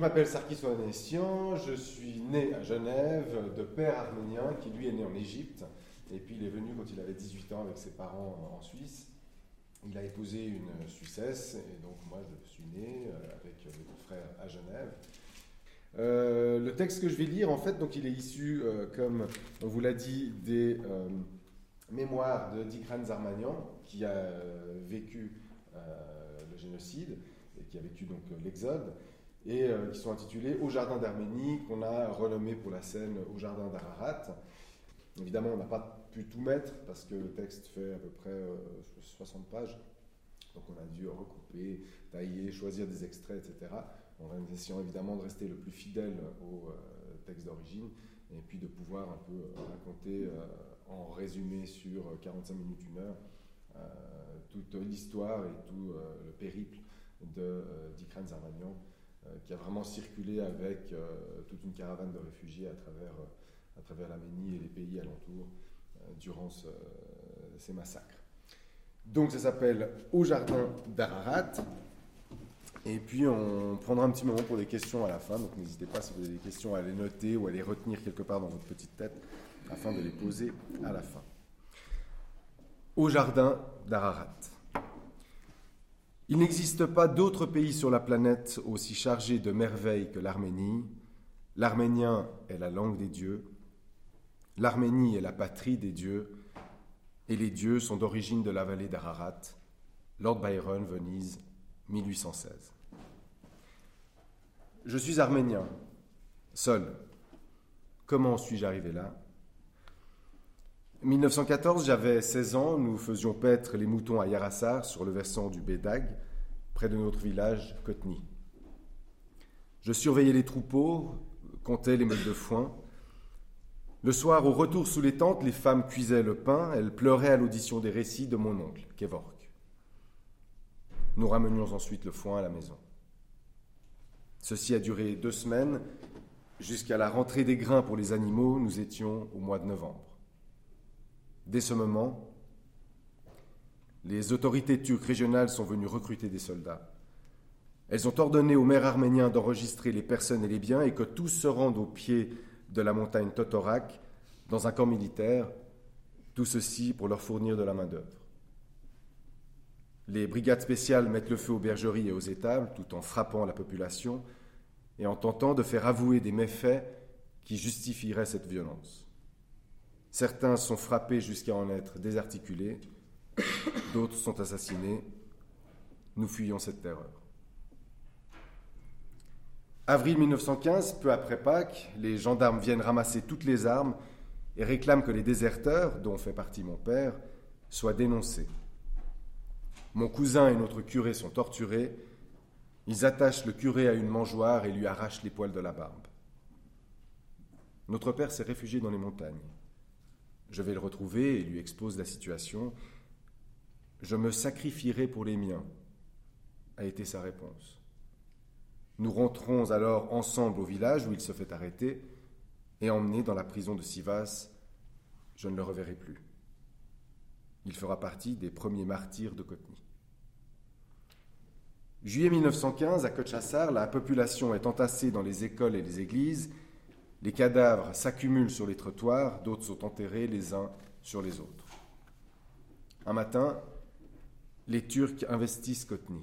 Je m'appelle Sarkis Oanessian, je suis né à Genève de père arménien qui lui est né en Égypte. Et puis il est venu quand il avait 18 ans avec ses parents en Suisse. Il a épousé une Suissesse et donc moi je suis né euh, avec mes frères à Genève. Euh, le texte que je vais lire, en fait, donc il est issu, euh, comme on vous l'a dit, des mémoires de Dikran Zarmanian, qui a vécu le génocide et qui a vécu donc l'Exode et qui sont intitulés Au jardin d'Arménie, qu'on a renommé pour la scène Au jardin d'Ararat. Évidemment, on n'a pas pu tout mettre parce que le texte fait à peu près 60 euh, pages. Donc on a dû recouper, tailler, choisir des extraits, etc. En essayant évidemment de rester le plus fidèle au euh, texte d'origine et puis de pouvoir un peu euh, raconter en résumé sur 45 minutes, une heure, toute l'histoire et tout le périple Dikran Zarmanian qui a vraiment circulé avec toute une caravane de réfugiés à travers, à travers l'Arménie et les pays alentours durant ces massacres. Donc ça s'appelle Au jardin d'Ararat. Et puis on prendra un petit moment pour des questions à la fin. Donc n'hésitez pas si vous avez des questions à les noter ou à les retenir quelque part dans votre petite tête afin de les poser à la fin. Au jardin d'Ararat. Il n'existe pas d'autre pays sur la planète aussi chargé de merveilles que l'Arménie. L'arménien est la langue des dieux. L'Arménie est la patrie des dieux, et les dieux sont d'origine de la vallée d'Ararat. Lord Byron, Venise, 1816. Je suis arménien, seul. Comment suis-je arrivé là? 1914, j'avais 16 ans, nous faisions paître les moutons à Yarassar, sur le versant du Bédag, près de notre village Kotni. Je surveillais les troupeaux, comptais les meules de foin, le soir, au retour sous les tentes, les femmes cuisaient le pain, elles pleuraient à l'audition des récits de mon oncle, Kevork. Nous ramenions ensuite le foin à la maison. Ceci a duré deux semaines. Jusqu'à la rentrée des grains pour les animaux, nous étions au mois de novembre. Dès ce moment, les autorités turques régionales sont venues recruter des soldats. Elles ont ordonné aux maires arméniens d'enregistrer les personnes et les biens et que tous se rendent au pied de la montagne Totorak dans un camp militaire, tout ceci pour leur fournir de la main-d'œuvre. Les brigades spéciales mettent le feu aux bergeries et aux étables tout en frappant la population et en tentant de faire avouer des méfaits qui justifieraient cette violence. Certains sont frappés jusqu'à en être désarticulés, d'autres sont assassinés. Nous fuyons cette terreur. Avril 1915, peu après Pâques, les gendarmes viennent ramasser toutes les armes et réclament que les déserteurs, dont fait partie mon père, soient dénoncés. Mon cousin et notre curé sont torturés. Ils attachent le curé à une mangeoire et lui arrachent les poils de la barbe. Notre père s'est réfugié dans les montagnes. Je vais le retrouver et lui expose la situation. Je me sacrifierai pour les miens, a été sa réponse. Nous rentrons alors ensemble au village où il se fait arrêter et emmené dans la prison de Sivas. Je ne le reverrai plus. Il fera partie des premiers martyrs de Kotni. Juillet 1915, à Kochassar, la population est entassée dans les écoles et les églises. Les cadavres s'accumulent sur les trottoirs, d'autres sont enterrés les uns sur les autres. Un matin, les Turcs investissent Kotni.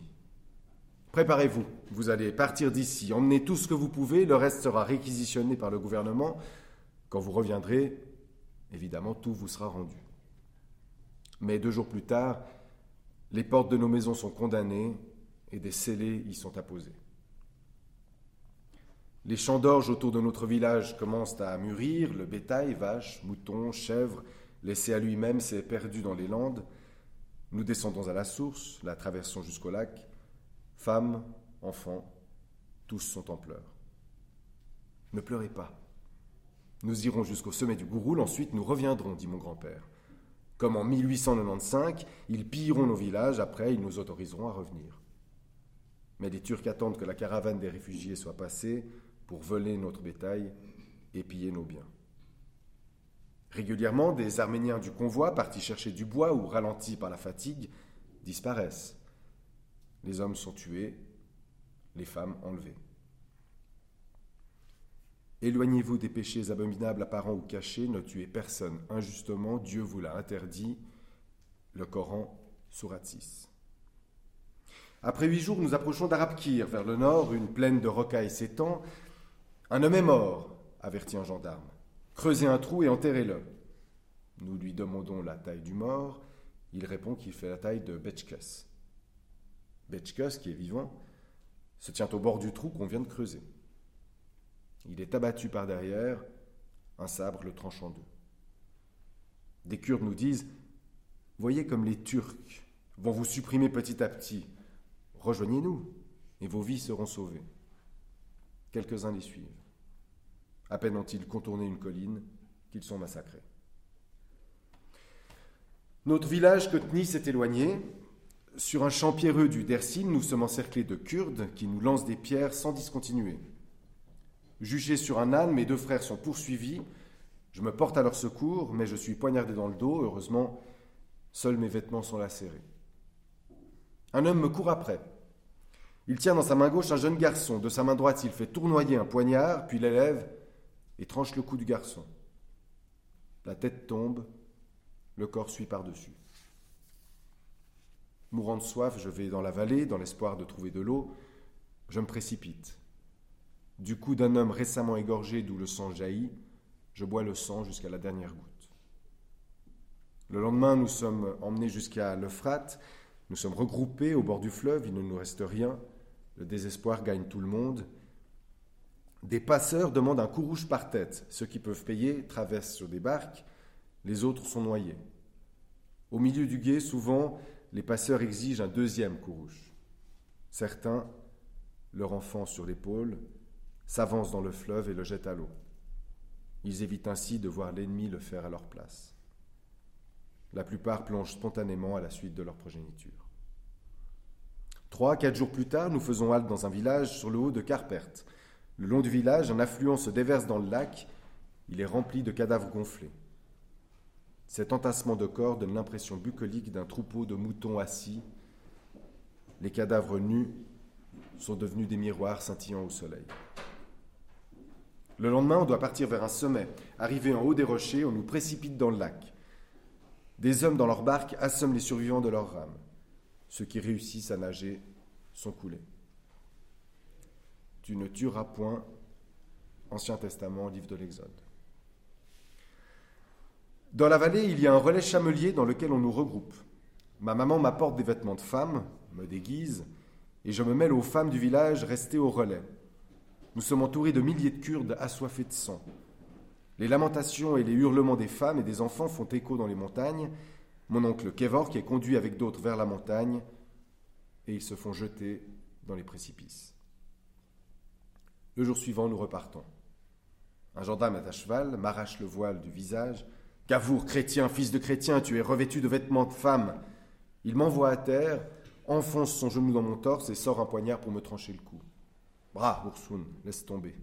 Préparez-vous, vous allez partir d'ici, emmenez tout ce que vous pouvez, le reste sera réquisitionné par le gouvernement. Quand vous reviendrez, évidemment, tout vous sera rendu. Mais deux jours plus tard, les portes de nos maisons sont condamnées et des scellés y sont apposés. Les champs d'orge autour de notre village commencent à mûrir, le bétail, vaches, moutons, chèvres, laissé à lui-même, s'est perdu dans les landes. Nous descendons à la source, la traversons jusqu'au lac. Femmes, enfants, tous sont en pleurs. Ne pleurez pas. Nous irons jusqu'au sommet du Gouroul, ensuite nous reviendrons, dit mon grand-père. Comme en 1895, ils pilleront nos villages, après ils nous autoriseront à revenir. Mais les Turcs attendent que la caravane des réfugiés soit passée pour voler notre bétail et piller nos biens. Régulièrement, des Arméniens du convoi, partis chercher du bois ou ralentis par la fatigue, disparaissent. Les hommes sont tués, les femmes enlevées. Éloignez-vous des péchés abominables apparents ou cachés, ne tuez personne injustement, Dieu vous l'a interdit. Le Coran, Surat 6. Après huit jours, nous approchons d'Arabkir, vers le nord, une plaine de rocailles s'étend. Un homme est mort, avertit un gendarme. Creusez un trou et enterrez-le. Nous lui demandons la taille du mort. Il répond qu'il fait la taille de Betchkas. Betchkas, qui est vivant, se tient au bord du trou qu'on vient de creuser. Il est abattu par derrière, un sabre le tranche en deux. Des Kurdes nous disent Voyez comme les Turcs vont vous supprimer petit à petit. Rejoignez-nous et vos vies seront sauvées. Quelques-uns les suivent. À peine ont-ils contourné une colline qu'ils sont massacrés. Notre village Kotni s'est éloigné. Sur un champ pierreux du Dersim, nous sommes encerclés de Kurdes qui nous lancent des pierres sans discontinuer. Jugés sur un âne, mes deux frères sont poursuivis. Je me porte à leur secours, mais je suis poignardé dans le dos. Heureusement, seuls mes vêtements sont lacérés. Un homme me court après. Il tient dans sa main gauche un jeune garçon. De sa main droite, il fait tournoyer un poignard, puis l'élève et tranche le cou du garçon. La tête tombe, le corps suit par-dessus. Mourant de soif, je vais dans la vallée, dans l'espoir de trouver de l'eau. Je me précipite. Du cou d'un homme récemment égorgé d'où le sang jaillit, je bois le sang jusqu'à la dernière goutte. Le lendemain, nous sommes emmenés jusqu'à l'Euphrate, nous sommes regroupés au bord du fleuve, il ne nous reste rien, le désespoir gagne tout le monde, des passeurs demandent un coup rouge par tête. Ceux qui peuvent payer traversent sur des barques, les autres sont noyés. Au milieu du guet, souvent, les passeurs exigent un deuxième coup rouge. Certains, leur enfant sur l'épaule, s'avancent dans le fleuve et le jettent à l'eau. Ils évitent ainsi de voir l'ennemi le faire à leur place. La plupart plongent spontanément à la suite de leur progéniture. Trois, quatre jours plus tard, nous faisons halte dans un village sur le haut de Carpert, le long du village, un affluent se déverse dans le lac. Il est rempli de cadavres gonflés. Cet entassement de corps donne l'impression bucolique d'un troupeau de moutons assis. Les cadavres nus sont devenus des miroirs scintillant au soleil. Le lendemain, on doit partir vers un sommet. Arrivé en haut des rochers, on nous précipite dans le lac. Des hommes dans leur barque assomment les survivants de leur rame. Ceux qui réussissent à nager sont coulés. Tu ne tueras point. Ancien Testament, livre de l'Exode. Dans la vallée, il y a un relais chamelier dans lequel on nous regroupe. Ma maman m'apporte des vêtements de femme, me déguise, et je me mêle aux femmes du village restées au relais. Nous sommes entourés de milliers de Kurdes assoiffés de sang. Les lamentations et les hurlements des femmes et des enfants font écho dans les montagnes. Mon oncle Kevor qui est conduit avec d'autres vers la montagne, et ils se font jeter dans les précipices. Le jour suivant, nous repartons. Un gendarme à cheval, m'arrache le voile du visage. Gavour, chrétien, fils de chrétien, tu es revêtu de vêtements de femme. Il m'envoie à terre, enfonce son genou dans mon torse et sort un poignard pour me trancher le cou. Bras, Oursoun, laisse tomber.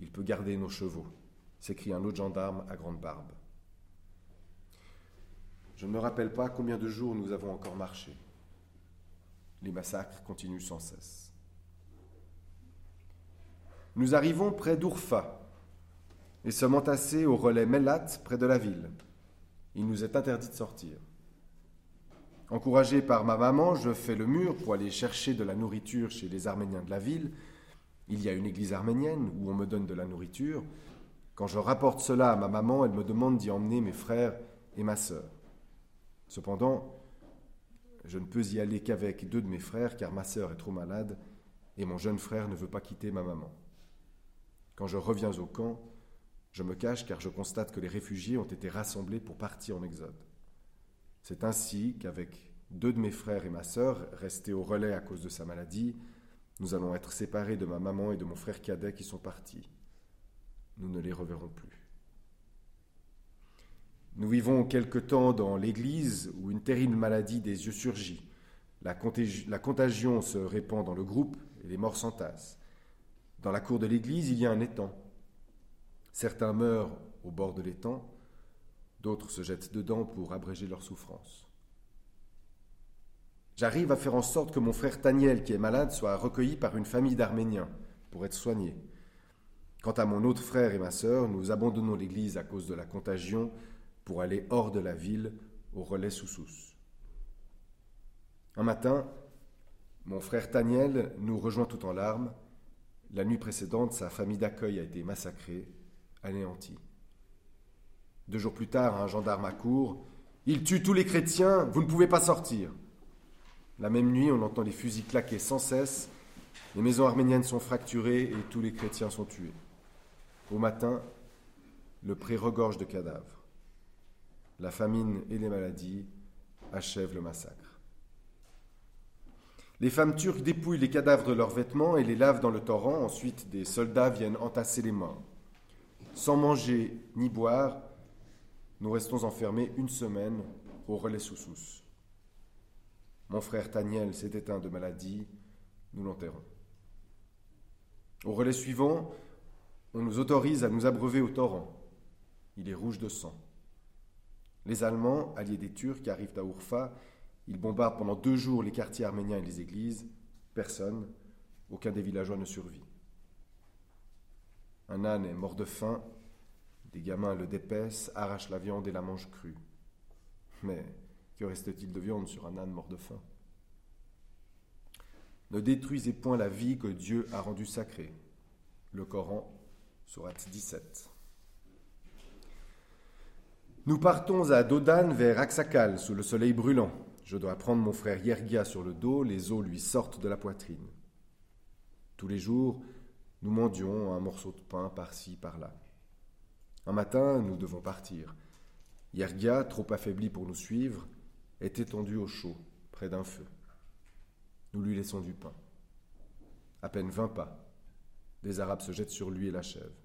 Il peut garder nos chevaux, s'écrie un autre gendarme à grande barbe. Je ne me rappelle pas combien de jours nous avons encore marché. Les massacres continuent sans cesse. Nous arrivons près d'Ourfa et sommes entassés au relais Mellat près de la ville. Il nous est interdit de sortir. Encouragé par ma maman, je fais le mur pour aller chercher de la nourriture chez les Arméniens de la ville. Il y a une église arménienne où on me donne de la nourriture. Quand je rapporte cela à ma maman, elle me demande d'y emmener mes frères et ma sœur. Cependant, je ne peux y aller qu'avec deux de mes frères car ma sœur est trop malade et mon jeune frère ne veut pas quitter ma maman. Quand je reviens au camp, je me cache car je constate que les réfugiés ont été rassemblés pour partir en exode. C'est ainsi qu'avec deux de mes frères et ma sœur, restés au relais à cause de sa maladie, nous allons être séparés de ma maman et de mon frère cadet qui sont partis. Nous ne les reverrons plus. Nous vivons quelque temps dans l'église où une terrible maladie des yeux surgit. La, contagion se répand dans le groupe et les morts s'entassent. Dans la cour de l'église, il y a un étang. Certains meurent au bord de l'étang, d'autres se jettent dedans pour abréger leur souffrance. J'arrive à faire en sorte que mon frère Taniel, qui est malade, soit recueilli par une famille d'Arméniens pour être soigné. Quant à mon autre frère et ma sœur, nous abandonnons l'église à cause de la contagion pour aller hors de la ville au relais Soussous. Un matin, mon frère Taniel nous rejoint tout en larmes. La nuit précédente, sa famille d'accueil a été massacrée, anéantie. Deux jours plus tard, un gendarme accourt. Il tue tous les chrétiens, vous ne pouvez pas sortir. La même nuit, on entend les fusils claquer sans cesse, les maisons arméniennes sont fracturées et tous les chrétiens sont tués. Au matin, le pré regorge de cadavres. La famine et les maladies achèvent le massacre. Les femmes turques dépouillent les cadavres de leurs vêtements et les lavent dans le torrent. Ensuite, des soldats viennent entasser les morts. Sans manger ni boire, nous restons enfermés une semaine au relais Soussous. Mon frère Taniel s'est éteint de maladie, nous l'enterrons. Au relais suivant, on nous autorise à nous abreuver au torrent. Il est rouge de sang. Les Allemands, alliés des Turcs, arrivent à Urfa. Ils bombardent pendant deux jours les quartiers arméniens et les églises. Personne, aucun des villageois ne survit. Un âne est mort de faim des gamins le dépaissent, arrachent la viande et la mangent crue. Mais que reste-t-il de viande sur un âne mort de faim? Ne détruisez point la vie que Dieu a rendue sacrée. Le Coran, sourate 17. Nous partons à Dodan vers Aksakal sous le soleil brûlant. Je dois prendre mon frère Yergia sur le dos, les os lui sortent de la poitrine. Tous les jours, nous mendions un morceau de pain par-ci, par-là. Un matin, nous devons partir. Yergia, trop affaibli pour nous suivre, est étendu au chaud, près d'un feu. Nous lui laissons du pain. À peine vingt pas, des Arabes se jettent sur lui et l'achèvent.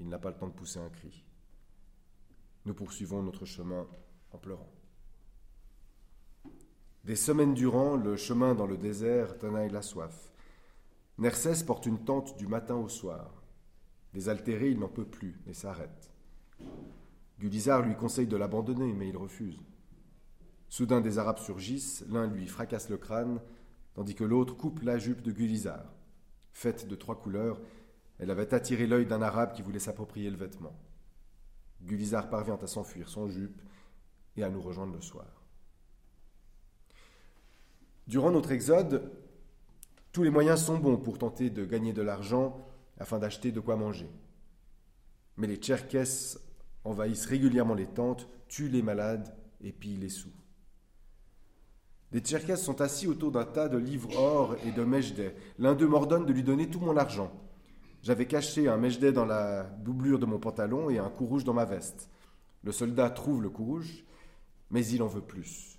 Il n'a pas le temps de pousser un cri. Nous poursuivons notre chemin en pleurant. Des semaines durant, le chemin dans le désert tenaille la soif. Nersès porte une tente du matin au soir. Désaltéré, il n'en peut plus et s'arrête. Gulizar lui conseille de l'abandonner, mais il refuse. Soudain, des Arabes surgissent, l'un lui fracasse le crâne, tandis que l'autre coupe la jupe de Gulizar. Faite de trois couleurs, elle avait attiré l'œil d'un Arabe qui voulait s'approprier le vêtement. Gulizar parvient à s'enfuir sans jupe et à nous rejoindre le soir. Durant notre exode, tous les moyens sont bons pour tenter de gagner de l'argent afin d'acheter de quoi manger. Mais les Tcherkesses envahissent régulièrement les tentes, tuent les malades et pillent les sous. Les Tcherkesses sont assis autour d'un tas de livres or et de mejdet. L'un d'eux m'ordonne de lui donner tout mon argent. J'avais caché un mejdet dans la doublure de mon pantalon et un coup rouge dans ma veste. Le soldat trouve le coup rouge, mais il en veut plus.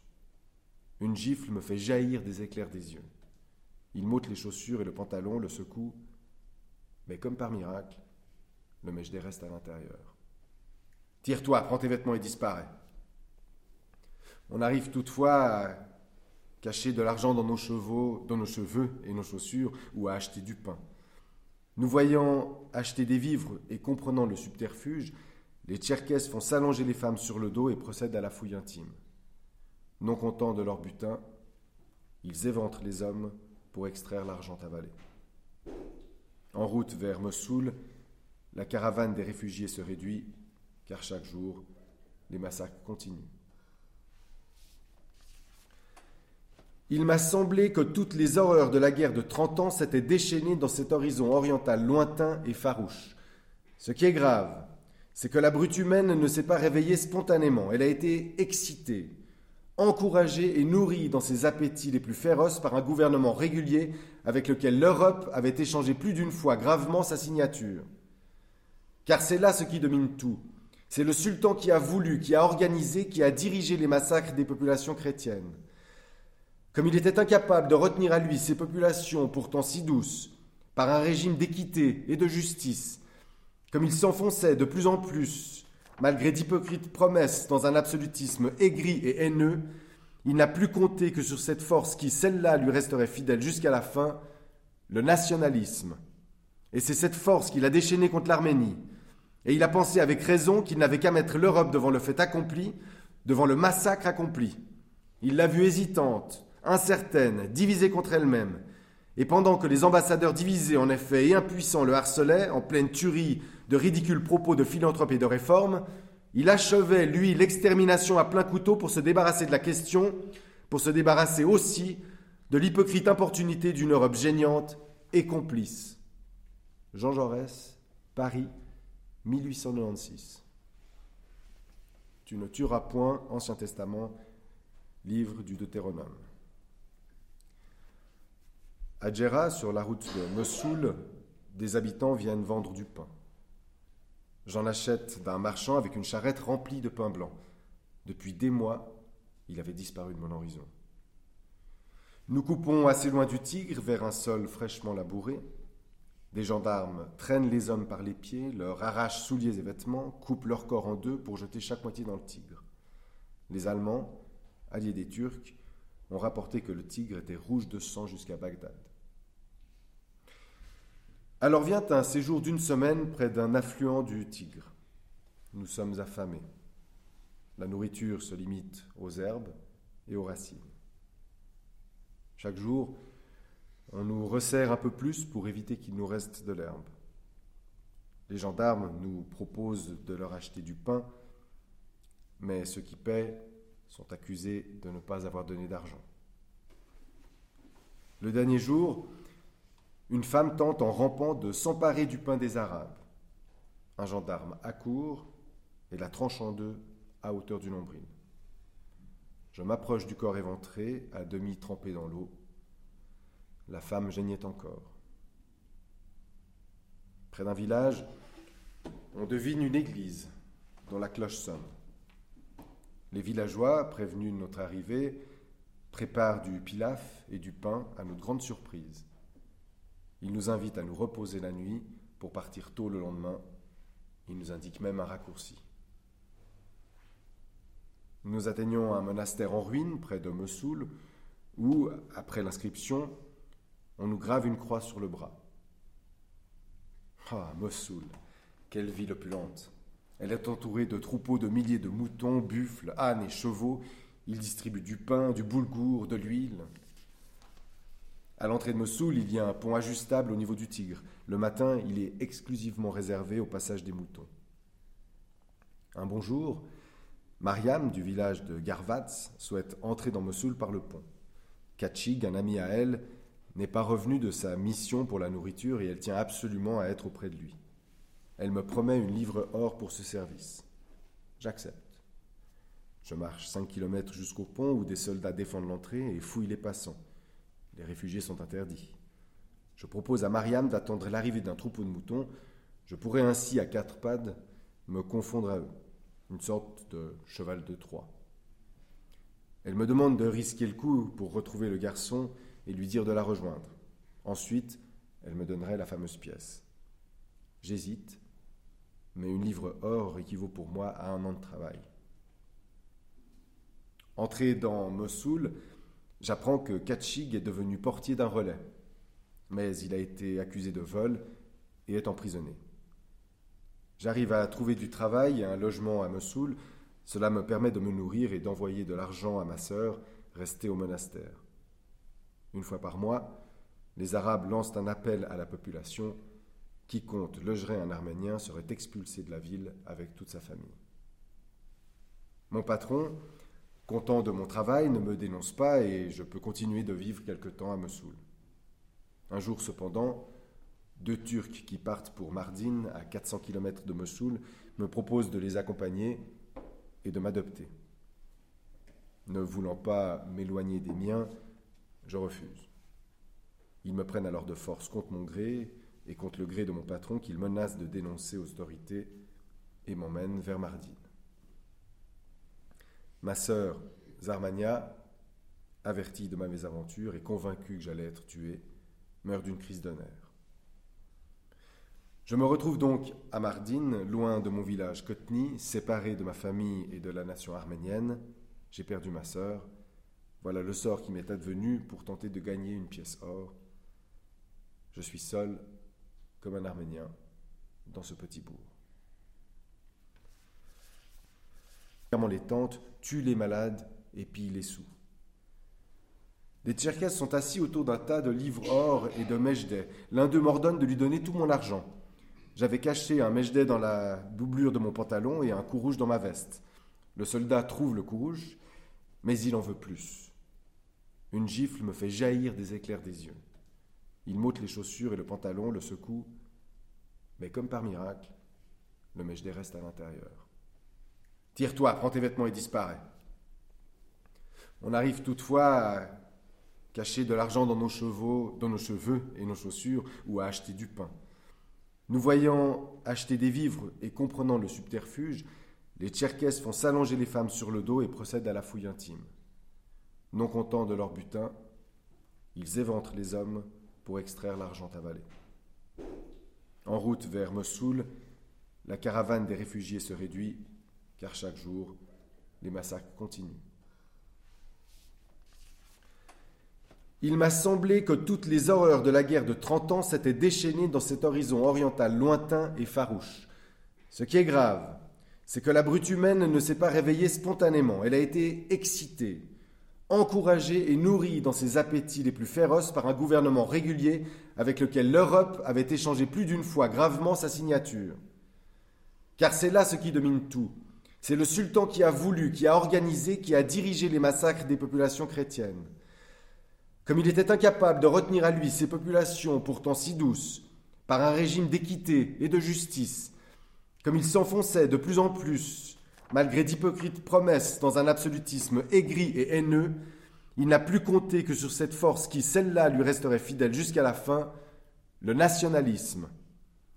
Une gifle me fait jaillir des éclairs des yeux. Il m'ôte les chaussures et le pantalon, le secoue mais comme par miracle, le Mejdé reste à l'intérieur. Tire-toi, prends tes vêtements et disparais. On arrive toutefois à cacher de l'argent dans nos chevaux, dans nos cheveux et nos chaussures, ou à acheter du pain. Nous voyant acheter des vivres et comprenant le subterfuge, les Tcherkesses font s'allonger les femmes sur le dos et procèdent à la fouille intime. Non contents de leur butin, ils éventrent les hommes pour extraire l'argent avalé. En route vers Mossoul, la caravane des réfugiés se réduit, car chaque jour, les massacres continuent. Il m'a semblé que toutes les horreurs de la guerre de Trente ans s'étaient déchaînées dans cet horizon oriental lointain et farouche. Ce qui est grave, c'est que la brute humaine ne s'est pas réveillée spontanément, elle a été excitée, encouragée et nourrie dans ses appétits les plus féroces par un gouvernement régulier avec lequel l'Europe avait échangé plus d'une fois gravement sa signature. Car c'est là ce qui domine tout. C'est le sultan qui a voulu, qui a organisé, qui a dirigé les massacres des populations chrétiennes. Comme il était incapable de retenir à lui ces populations pourtant si douces, par un régime d'équité et de justice, comme il s'enfonçait de plus en plus, malgré d'hypocrites promesses, dans un absolutisme aigri et haineux, il n'a plus compté que sur cette force qui, celle-là, lui resterait fidèle jusqu'à la fin, le nationalisme. Et c'est cette force qu'il a déchaînée contre l'Arménie. Et il a pensé avec raison qu'il n'avait qu'à mettre l'Europe devant le fait accompli, devant le massacre accompli. Il l'a vue hésitante, incertaine, divisée contre elle-même. Et pendant que les ambassadeurs divisés en effet et impuissants le harcelaient, en pleine tuerie de ridicules propos de philanthrope et de réforme, il achevait, lui, l'extermination à plein couteau pour se débarrasser de la question, pour se débarrasser aussi de l'hypocrite importunité d'une Europe géniante et complice. Jean Jaurès, Paris, 1896. Tu ne tueras point, Ancien Testament, livre du Deutéronome. À Djerra, sur la route de Mossoul, des habitants viennent vendre du pain. J'en achète d'un marchand avec une charrette remplie de pain blanc. Depuis des mois, il avait disparu de mon horizon. Nous coupons assez loin du Tigre, vers un sol fraîchement labouré. Des gendarmes traînent les hommes par les pieds, leur arrachent souliers et vêtements, coupent leur corps en deux pour jeter chaque moitié dans le Tigre. Les Allemands, alliés des Turcs, ont rapporté que le Tigre était rouge de sang jusqu'à Bagdad. Alors vient un séjour d'une semaine près d'un affluent du Tigre. Nous sommes affamés. La nourriture se limite aux herbes et aux racines. Chaque jour, on nous resserre un peu plus pour éviter qu'il nous reste de l'herbe. Les gendarmes nous proposent de leur acheter du pain, mais ceux qui paient sont accusés de ne pas avoir donné d'argent. Le dernier jour, une femme tente en rampant de s'emparer du pain des Arabes. Un gendarme accourt et la tranche en deux à hauteur du nombril. Je m'approche du corps éventré, à demi trempé dans l'eau. La femme geignait encore. Près d'un village, on devine une église dont la cloche sonne. Les villageois, prévenus de notre arrivée, préparent du pilaf et du pain à notre grande surprise. Ils nous invitent à nous reposer la nuit pour partir tôt le lendemain. Ils nous indiquent même un raccourci. Nous atteignons un monastère en ruine près de Mossoul où, après l'inscription, on nous grave une croix sur le bras. Ah, Mossoul, quelle ville opulente. Elle est entourée de troupeaux de milliers de moutons, buffles, ânes et chevaux. Ils distribuent du pain, du boulgour, de l'huile. À l'entrée de Mossoul, il y a un pont ajustable au niveau du Tigre. Le matin, il est exclusivement réservé au passage des moutons. Un bonjour, Mariam, du village de Garvatz, souhaite entrer dans Mossoul par le pont. Kachig, un ami à elle, n'est pas revenu de sa mission pour la nourriture et elle tient absolument à être auprès de lui. Elle me promet une livre or pour ce service. J'accepte. Je marche cinq kilomètres jusqu'au pont où des soldats défendent l'entrée et fouillent les passants. Les réfugiés sont interdits. Je propose à Mariam d'attendre l'arrivée d'un troupeau de moutons. Je pourrais ainsi, à quatre pattes, me confondre à eux, une sorte de cheval de Troie. Elle me demande de risquer le coup pour retrouver le garçon et lui dire de la rejoindre. Ensuite, elle me donnerait la fameuse pièce. J'hésite, mais une livre or équivaut pour moi à un an de travail. Entré dans Mossoul, j'apprends que Kachig est devenu portier d'un relais, mais il a été accusé de vol et est emprisonné. J'arrive à trouver du travail et un logement à Mossoul. Cela me permet de me nourrir et d'envoyer de l'argent à ma sœur, restée au monastère. Une fois par mois, les Arabes lancent un appel à la population. Quiconque logerait un Arménien serait expulsé de la ville avec toute sa famille. Mon patron, content de mon travail, ne me dénonce pas et je peux continuer de vivre quelque temps à Mossoul. Un jour cependant, deux Turcs qui partent pour Mardin, à 400 km de Mossoul, me proposent de les accompagner et de m'adopter. Ne voulant pas m'éloigner des miens, je refuse. Ils me prennent alors de force contre mon gré et contre le gré de mon patron qu'ils menacent de dénoncer aux autorités et m'emmènent vers Mardine. Ma sœur, Zarmania, avertie de ma mésaventure et convaincue que j'allais être tué, meurt d'une crise de nerfs. Je me retrouve donc à Mardine, loin de mon village Kotni, séparé de ma famille et de la nation arménienne. J'ai perdu ma sœur, voilà le sort qui m'est advenu pour tenter de gagner une pièce or. Je suis seul, comme un Arménien, dans ce petit bourg. Les tentes tuent les malades et pillent les sous. Les Tcherkesses sont assis autour d'un tas de livres or et de mejdet. L'un d'eux m'ordonne de lui donner tout mon argent. J'avais caché un mejdet dans la doublure de mon pantalon et un coup rouge dans ma veste. Le soldat trouve le coup rouge, mais il en veut plus. Une gifle me fait jaillir des éclairs des yeux. Il m'ôte les chaussures et le pantalon, le secoue, mais comme par miracle, le mejdet reste à l'intérieur. Tire-toi, prends tes vêtements et disparais. On arrive toutefois à cacher de l'argent dans nos chevaux, dans nos cheveux et nos chaussures, ou à acheter du pain. Nous voyant acheter des vivres et comprenant le subterfuge, les Tcherkesses font s'allonger les femmes sur le dos et procèdent à la fouille intime. Non contents de leur butin, ils éventrent les hommes pour extraire l'argent avalé. En route vers Mossoul, la caravane des réfugiés se réduit, car chaque jour, les massacres continuent. Il m'a semblé que toutes les horreurs de la guerre de Trente ans s'étaient déchaînées dans cet horizon oriental lointain et farouche. Ce qui est grave, c'est que la brute humaine ne s'est pas réveillée spontanément, elle a été excitée, encouragée et nourrie dans ses appétits les plus féroces par un gouvernement régulier avec lequel l'Europe avait échangé plus d'une fois gravement sa signature. Car c'est là ce qui domine tout. C'est le sultan qui a voulu, qui a organisé, qui a dirigé les massacres des populations chrétiennes. Comme il était incapable de retenir à lui ces populations pourtant si douces, par un régime d'équité et de justice, comme il s'enfonçait de plus en plus, malgré d'hypocrites promesses, dans un absolutisme aigri et haineux, il n'a plus compté que sur cette force qui, celle-là, lui resterait fidèle jusqu'à la fin, le nationalisme.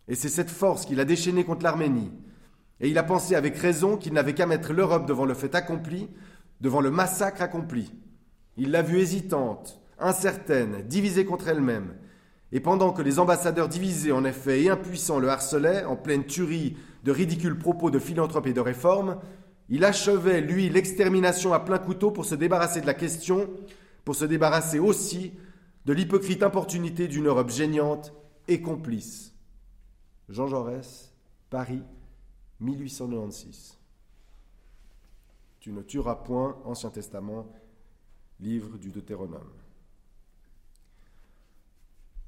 Et c'est cette force qu'il a déchaînée contre l'Arménie. Et il a pensé avec raison qu'il n'avait qu'à mettre l'Europe devant le fait accompli, devant le massacre accompli. Il l'a vue hésitante, incertaine, divisée contre elle-même. Et pendant que les ambassadeurs divisés en effet et impuissants le harcelaient, en pleine tuerie de ridicules propos de philanthrope et de réforme, il achevait, lui, l'extermination à plein couteau pour se débarrasser de la question, pour se débarrasser aussi de l'hypocrite importunité d'une Europe géniante et complice. Jean Jaurès, Paris, 1896. Tu ne tueras point, Ancien Testament, livre du Deutéronome.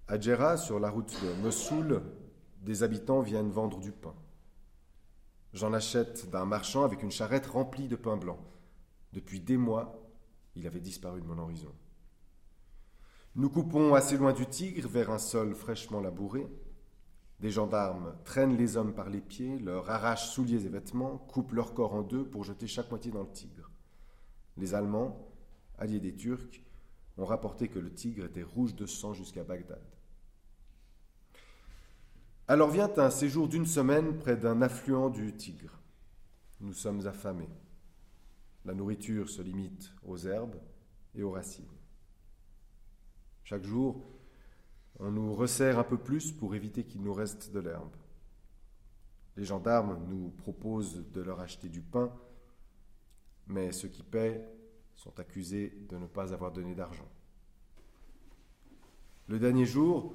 À Djerra, sur la route de Mossoul, des habitants viennent vendre du pain. J'en achète d'un marchand avec une charrette remplie de pain blanc. Depuis des mois, il avait disparu de mon horizon. Nous coupons assez loin du Tigre, vers un sol fraîchement labouré. Des gendarmes traînent les hommes par les pieds, leur arrachent souliers et vêtements, coupent leur corps en deux pour jeter chaque moitié dans le Tigre. Les Allemands, alliés des Turcs, ont rapporté que le Tigre était rouge de sang jusqu'à Bagdad. Alors vient un séjour d'une semaine près d'un affluent du Tigre. Nous sommes affamés. La nourriture se limite aux herbes et aux racines. Chaque jour, on nous resserre un peu plus pour éviter qu'il nous reste de l'herbe. Les gendarmes nous proposent de leur acheter du pain, mais ceux qui paient sont accusés de ne pas avoir donné d'argent. Le dernier jour,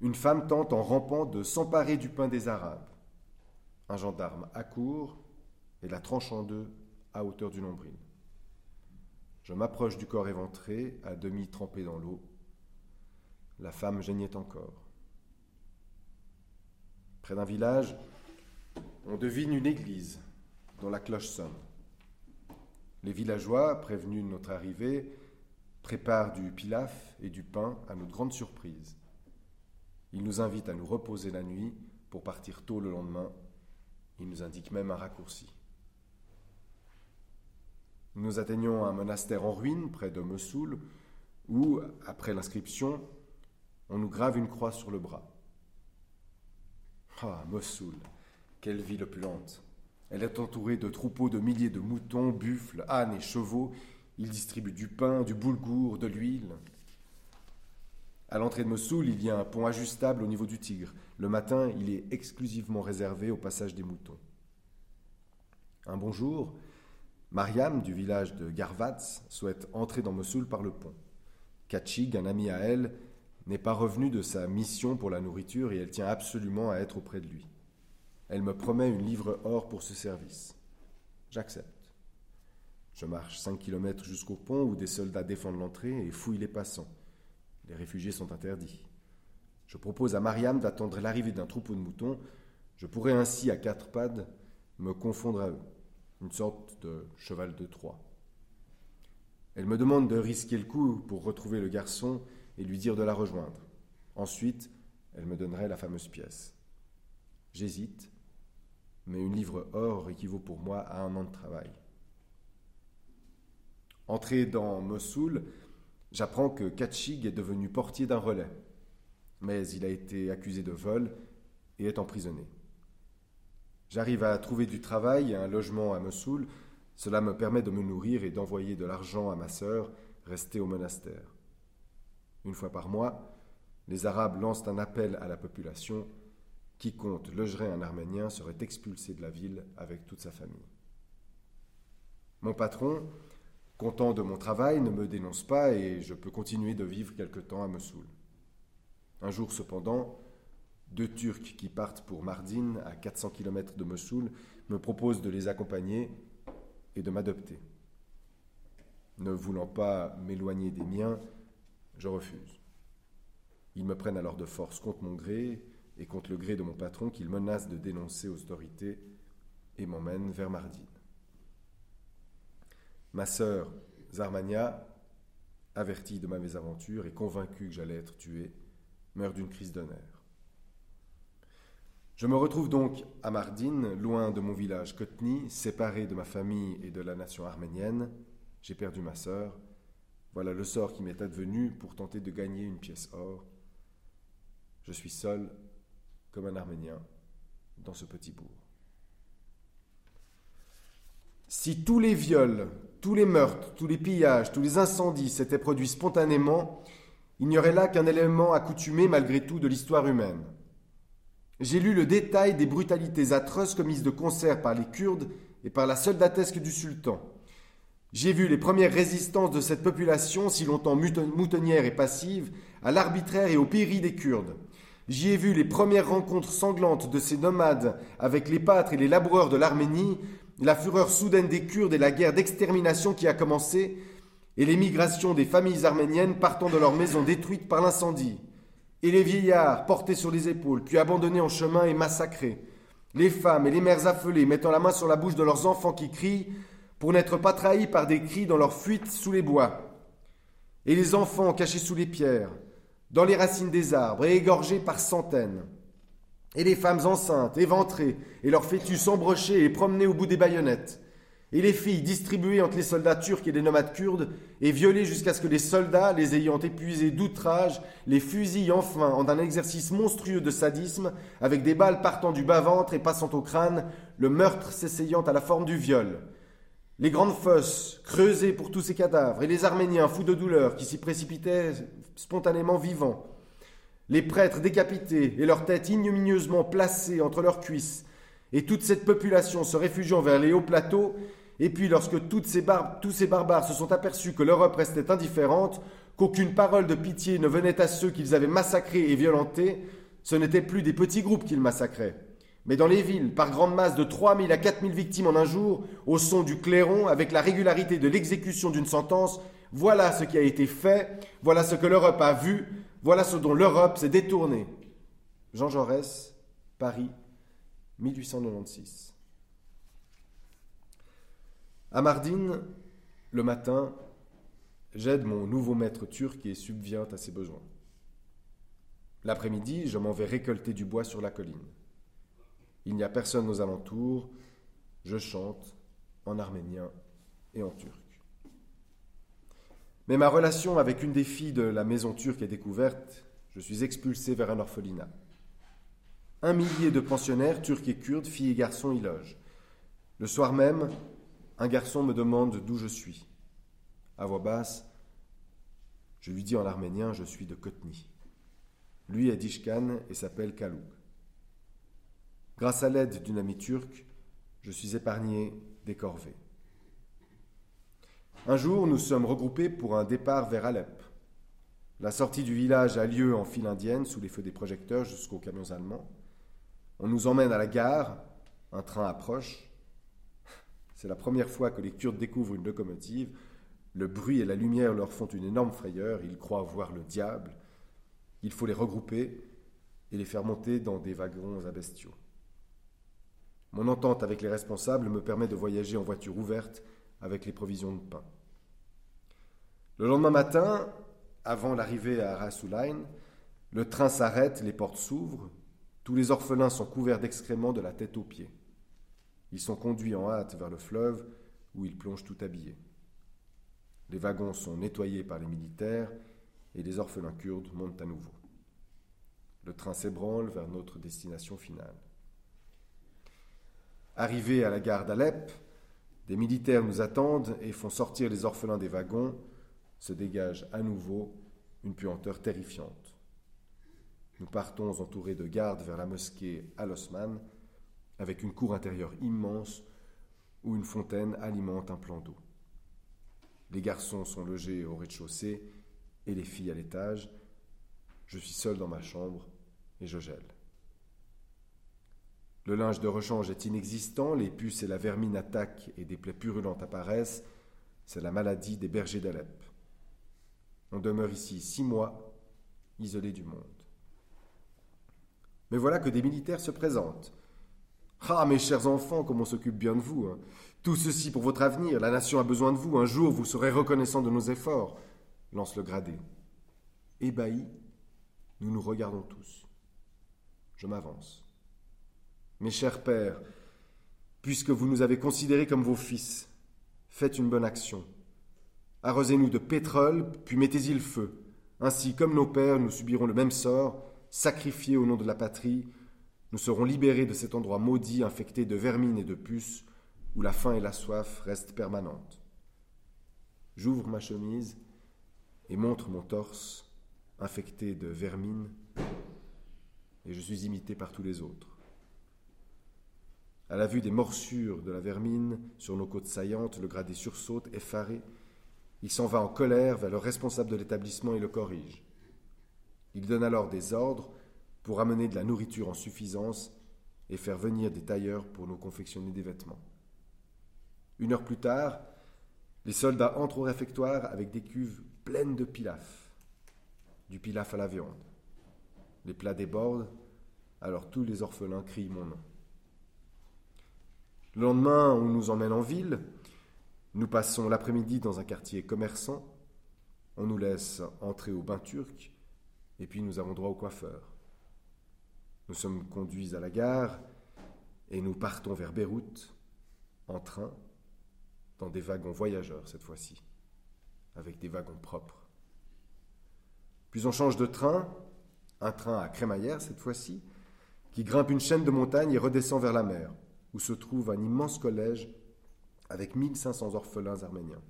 une femme tente en rampant de s'emparer du pain des Arabes. Un gendarme accourt et la tranche en deux à hauteur du nombril. Je m'approche du corps éventré, à demi trempé dans l'eau. La femme geignait encore. Près d'un village, on devine une église dont la cloche sonne. Les villageois, prévenus de notre arrivée, préparent du pilaf et du pain à notre grande surprise. Il nous invite à nous reposer la nuit pour partir tôt le lendemain. Il nous indique même un raccourci. Nous atteignons un monastère en ruine près de Mossoul où, après l'inscription, on nous grave une croix sur le bras. Ah, Mossoul, quelle ville opulente Elle est entourée de troupeaux de milliers de moutons, buffles, ânes et chevaux. Ils distribuent du pain, du boulgour, de l'huile. À l'entrée de Mossoul, il y a un pont ajustable au niveau du Tigre. Le matin, il est exclusivement réservé au passage des moutons. Un bonjour, Mariam, du village de Garvatz, souhaite entrer dans Mossoul par le pont. Kachig, un ami à elle, n'est pas revenu de sa mission pour la nourriture et elle tient absolument à être auprès de lui. Elle me promet une livre or pour ce service. J'accepte. Je marche 5 km jusqu'au pont où des soldats défendent l'entrée et fouillent les passants. Les réfugiés sont interdits. Je propose à Mariam d'attendre l'arrivée d'un troupeau de moutons. Je pourrais ainsi, à quatre pattes, me confondre à eux, une sorte de cheval de Troie. Elle me demande de risquer le coup pour retrouver le garçon et lui dire de la rejoindre. Ensuite, elle me donnerait la fameuse pièce. J'hésite, mais une livre or équivaut pour moi à un an de travail. Entré dans Mossoul, j'apprends que Katchig est devenu portier d'un relais, mais il a été accusé de vol et est emprisonné. J'arrive à trouver du travail et un logement à Mossoul. Cela me permet de me nourrir et d'envoyer de l'argent à ma sœur, restée au monastère. Une fois par mois, les Arabes lancent un appel à la population. Quiconque logerait un Arménien serait expulsé de la ville avec toute sa famille. Mon patron, content de mon travail, ne me dénonce pas et je peux continuer de vivre quelque temps à Mossoul. Un jour cependant, deux Turcs qui partent pour Mardin, à 400 km de Mossoul, me proposent de les accompagner et de m'adopter. Ne voulant pas m'éloigner des miens, je refuse. Ils me prennent alors de force contre mon gré et contre le gré de mon patron qu'ils menacent de dénoncer aux autorités et m'emmènent vers Mardin. Ma sœur, Zarmania, avertie de ma mésaventure et convaincue que j'allais être tué, meurt d'une crise de nerfs. Je me retrouve donc à Mardin, loin de mon village Kotni, séparé de ma famille et de la nation arménienne. J'ai perdu ma sœur. Voilà le sort qui m'est advenu pour tenter de gagner une pièce or. Je suis seul, comme un Arménien, dans ce petit bourg. Si tous les viols, tous les meurtres, tous les pillages, tous les incendies s'étaient produits spontanément, il n'y aurait là qu'un élément accoutumé malgré tout de l'histoire humaine. J'ai lu le détail des brutalités atroces commises de concert par les Kurdes et par la soldatesque du sultan. J'ai vu les premières résistances de cette population, si longtemps moutonnière et passive, à l'arbitraire et au péril des Kurdes. J'y ai vu les premières rencontres sanglantes de ces nomades avec les pâtres et les laboureurs de l'Arménie, la fureur soudaine des Kurdes et la guerre d'extermination qui a commencé, et l'émigration des familles arméniennes partant de leurs maisons détruites par l'incendie, et les vieillards portés sur les épaules, puis abandonnés en chemin et massacrés, les femmes et les mères affolées mettant la main sur la bouche de leurs enfants qui crient pour n'être pas trahis par des cris dans leur fuite sous les bois, et les enfants cachés sous les pierres, dans les racines des arbres et égorgés par centaines, et les femmes enceintes, éventrées, et leurs fœtus embrochés et promenés au bout des baïonnettes, et les filles distribuées entre les soldats turcs et les nomades kurdes, et violées jusqu'à ce que les soldats, les ayant épuisés d'outrage, les fusillent enfin en un exercice monstrueux de sadisme, avec des balles partant du bas-ventre et passant au crâne, le meurtre s'essayant à la forme du viol. Les grandes fosses creusées pour tous ces cadavres, et les Arméniens fous de douleur qui s'y précipitaient spontanément vivants. Les prêtres décapités et leurs têtes ignominieusement placées entre leurs cuisses, et toute cette population se réfugiant vers les hauts plateaux, et puis lorsque tous ces barbares se sont aperçus que l'Europe restait indifférente, qu'aucune parole de pitié ne venait à ceux qu'ils avaient massacrés et violentés, ce n'étaient plus des petits groupes qu'ils massacraient. Mais dans les villes, par grande masse de 3000 à 4000 victimes en un jour, au son du clairon, avec la régularité de l'exécution d'une sentence, voilà ce qui a été fait, voilà ce que l'Europe a vu, voilà ce dont l'Europe s'est détournée. Jean Jaurès, Paris, 1896. À Mardin, le matin, j'aide mon nouveau maître turc et subviens à ses besoins. L'après-midi, je m'en vais récolter du bois sur la colline. Il n'y a personne aux alentours, je chante en arménien et en turc. Mais ma relation avec une des filles de la maison turque est découverte, je suis expulsé vers un orphelinat. Un millier de pensionnaires, turcs et kurdes, filles et garçons, y logent. Le soir même, un garçon me demande d'où je suis. À voix basse, je lui dis en arménien Je suis de Kotni. Lui est d'Ishkan et s'appelle Kalouk. Grâce à l'aide d'une amie turque, je suis épargné des corvées. Un jour, nous sommes regroupés pour un départ vers Alep. La sortie du village a lieu en file indienne sous les feux des projecteurs jusqu'aux camions allemands. On nous emmène à la gare, un train approche. C'est la première fois que les Kurdes découvrent une locomotive. Le bruit et la lumière leur font une énorme frayeur. Ils croient voir le diable. Il faut les regrouper et les faire monter dans des wagons à bestiaux. Mon entente avec les responsables me permet de voyager en voiture ouverte avec les provisions de pain. Le lendemain matin, avant l'arrivée à Rasulain, le train s'arrête, les portes s'ouvrent, tous les orphelins sont couverts d'excréments de la tête aux pieds. Ils sont conduits en hâte vers le fleuve où ils plongent tout habillés. Les wagons sont nettoyés par les militaires et les orphelins kurdes montent à nouveau. Le train s'ébranle vers notre destination finale. Arrivés à la gare d'Alep, des militaires nous attendent et font sortir les orphelins des wagons. Se dégage à nouveau une puanteur terrifiante. Nous partons entourés de gardes vers la mosquée Al-Osman, avec une cour intérieure immense où une fontaine alimente un plan d'eau. Les garçons sont logés au rez-de-chaussée et les filles à l'étage. Je suis seul dans ma chambre et je gèle. Le linge de rechange est inexistant, les puces et la vermine attaquent et des plaies purulentes apparaissent. C'est la maladie des bergers d'Alep. On demeure ici six mois, isolé du monde. Mais voilà que des militaires se présentent. Ah, mes chers enfants, comme on s'occupe bien de vous. Hein. Tout ceci pour votre avenir. La nation a besoin de vous. Un jour, vous serez reconnaissant de nos efforts. Lance le gradé. Ébahis, nous nous regardons tous. Je m'avance. Mes chers pères, puisque vous nous avez considérés comme vos fils, faites une bonne action. Arrosez-nous de pétrole, puis mettez-y le feu. Ainsi, comme nos pères, nous subirons le même sort, sacrifiés au nom de la patrie, nous serons libérés de cet endroit maudit infecté de vermine et de puces, où la faim et la soif restent permanentes. J'ouvre ma chemise et montre mon torse infecté de vermine, et je suis imité par tous les autres. À la vue des morsures de la vermine sur nos côtes saillantes, le gradé sursaute, effaré. Il s'en va en colère vers le responsable de l'établissement et le corrige. Il donne alors des ordres pour amener de la nourriture en suffisance et faire venir des tailleurs pour nous confectionner des vêtements. Une heure plus tard, les soldats entrent au réfectoire avec des cuves pleines de pilaf, du pilaf à la viande. Les plats débordent, alors tous les orphelins crient mon nom. Le lendemain, on nous emmène en ville. Nous passons l'après-midi dans un quartier commerçant. On nous laisse entrer au bain turc et puis nous avons droit au coiffeur. Nous sommes conduits à la gare et nous partons vers Beyrouth en train, dans des wagons voyageurs cette fois-ci, avec des wagons propres. Puis on change de train, un train à crémaillère cette fois-ci, qui grimpe une chaîne de montagnes et redescend vers la mer, où se trouve un immense collège avec 1500 orphelins arméniens.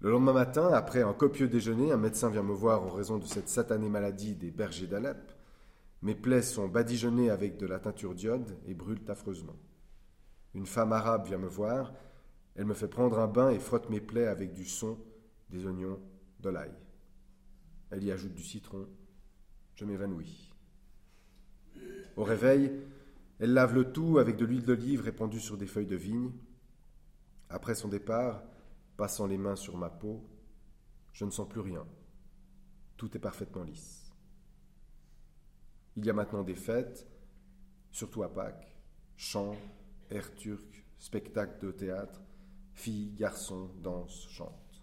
Le lendemain matin, après un copieux déjeuner, un médecin vient me voir en raison de cette satanée maladie des bergers d'Alep. Mes plaies sont badigeonnées avec de la teinture d'iode et brûlent affreusement. Une femme arabe vient me voir. Elle me fait prendre un bain et frotte mes plaies avec du son, des oignons, de l'ail. Elle y ajoute du citron. Je m'évanouis. Au réveil, elle lave le tout avec de l'huile d'olive répandue sur des feuilles de vigne. Après son départ, Passant les mains sur ma peau, je ne sens plus rien. Tout est parfaitement lisse. Il y a maintenant des fêtes, surtout à Pâques, chants, air turc, spectacles de théâtre, filles, garçons dansent, chantent.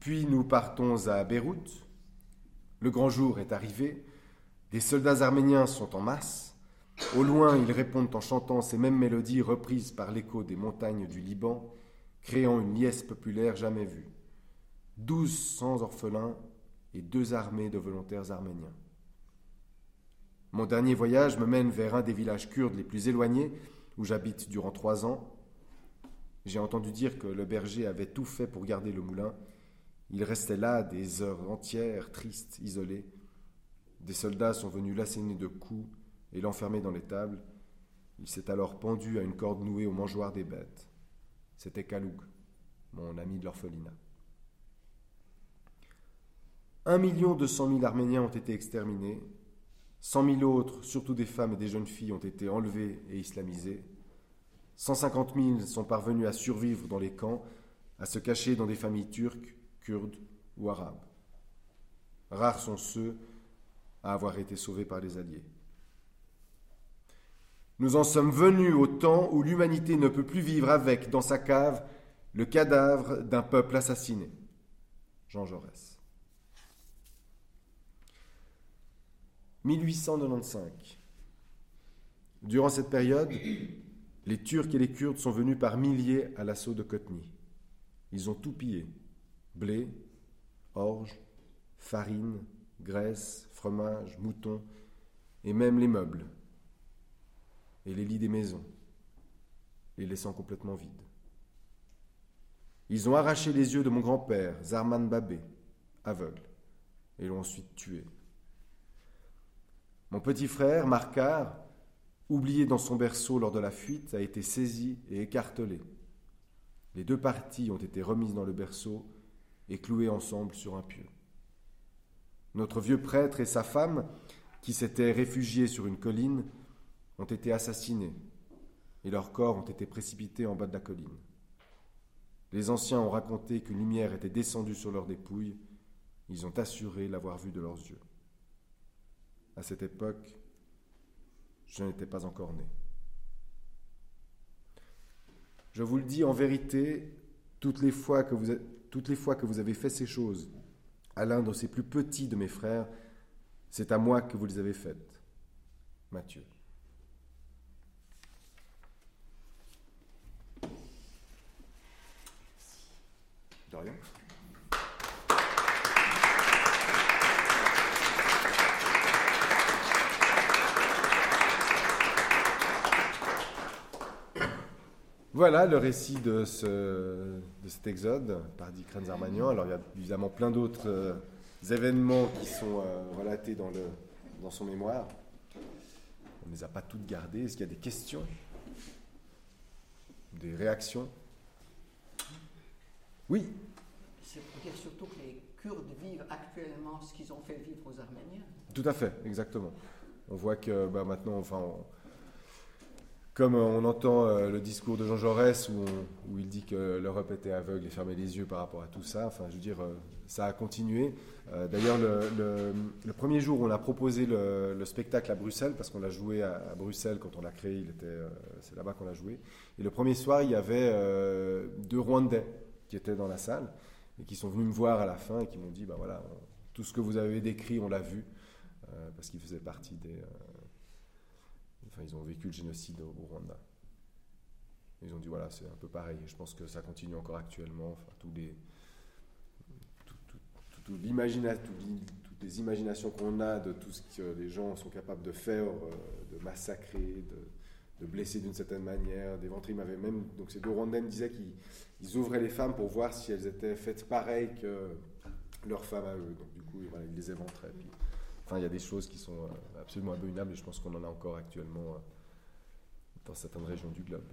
Puis nous partons à Beyrouth. Le grand jour est arrivé. Des soldats arméniens sont en masse. Au loin, ils répondent en chantant ces mêmes mélodies reprises par l'écho des montagnes du Liban, créant une liesse populaire jamais vue. Douze cents orphelins et deux armées de volontaires arméniens. Mon dernier voyage me mène vers un des villages kurdes les plus éloignés, où j'habite durant trois ans. J'ai entendu dire que le berger avait tout fait pour garder le moulin. Il restait là des heures entières, tristes, isolé. Des soldats sont venus l'asséner de coups et l'enfermer dans l'étable. Il s'est alors pendu à une corde nouée au mangeoir des bêtes. C'était Kaloug, mon ami de l'orphelinat. Un million deux cent mille Arméniens ont été exterminés, 100 000 autres, surtout des femmes et des jeunes filles, ont été enlevées et islamisées. 150 000 sont parvenus à survivre dans les camps, à se cacher dans des familles turques, kurdes ou arabes. Rares sont ceux à avoir été sauvés par les Alliés. Nous en sommes venus au temps où l'humanité ne peut plus vivre avec, dans sa cave, le cadavre d'un peuple assassiné. Jean Jaurès. 1895. Durant cette période, les Turcs et les Kurdes sont venus par milliers à l'assaut de Kotny. Ils ont tout pillé blé, orge, farine, graisse, fromage, mouton, et même les meubles, et les lits des maisons, les laissant complètement vides. Ils ont arraché les yeux de mon grand-père, Zarman Babé, aveugle, et l'ont ensuite tué. Mon petit frère, Marcard, oublié dans son berceau lors de la fuite, a été saisi et écartelé. Les deux parties ont été remises dans le berceau et clouées ensemble sur un pieu. Notre vieux prêtre et sa femme, qui s'étaient réfugiés sur une colline, ont été assassinés et leurs corps ont été précipités en bas de la colline. Les anciens ont raconté qu'une lumière était descendue sur leurs dépouilles. Ils ont assuré l'avoir vue de leurs yeux. À cette époque, je n'étais pas encore né. Je vous le dis en vérité, toutes les fois que vous, toutes les fois que vous avez fait ces choses à l'un de ces plus petits de mes frères, c'est à moi que vous les avez faites. Rien. Voilà le récit de, ce, de cet exode par Dick Armagnan. Alors il y a évidemment plein d'autres euh, événements qui sont euh, relatés dans, le, dans son mémoire. On ne les a pas toutes gardées. Est-ce qu'il y a des questions? Des réactions? Oui C'est pour dire surtout que les Kurdes vivent actuellement ce qu'ils ont fait vivre aux Arméniens. Tout à fait, exactement. On voit que bah, maintenant, enfin, comme on entend euh, le discours de Jean Jaurès où, il dit que l'Europe était aveugle et fermait les yeux par rapport à tout ça, enfin je veux dire, euh, ça a continué. Euh, d'ailleurs, le, premier jour où on a proposé le, spectacle à Bruxelles, parce qu'on l'a joué à, Bruxelles quand on l'a créé, c'est là-bas qu'on l'a joué, et le premier soir, il y avait deux Rwandais qui étaient dans la salle et qui sont venus me voir à la fin et qui m'ont dit, ben voilà, tout ce que vous avez décrit, on l'a vu, parce qu'ils faisaient partie des ils ont vécu le génocide au, Rwanda. Ils ont dit voilà, c'est un peu pareil. Je pense que ça continue encore actuellement. Tous les, tout, toutes les imaginations qu'on a de tout ce que les gens sont capables de faire, euh, de massacrer, de, blesser d'une certaine manière. Des ventrimes avaient même. Donc ces deux Rwandais disaient qu'ils ouvraient les femmes pour voir si elles étaient faites pareil que leurs femmes à eux. Donc du coup, ils les éventraient il y a des choses qui sont euh, absolument abominables et je pense qu'on en a encore actuellement euh, dans certaines régions du globe.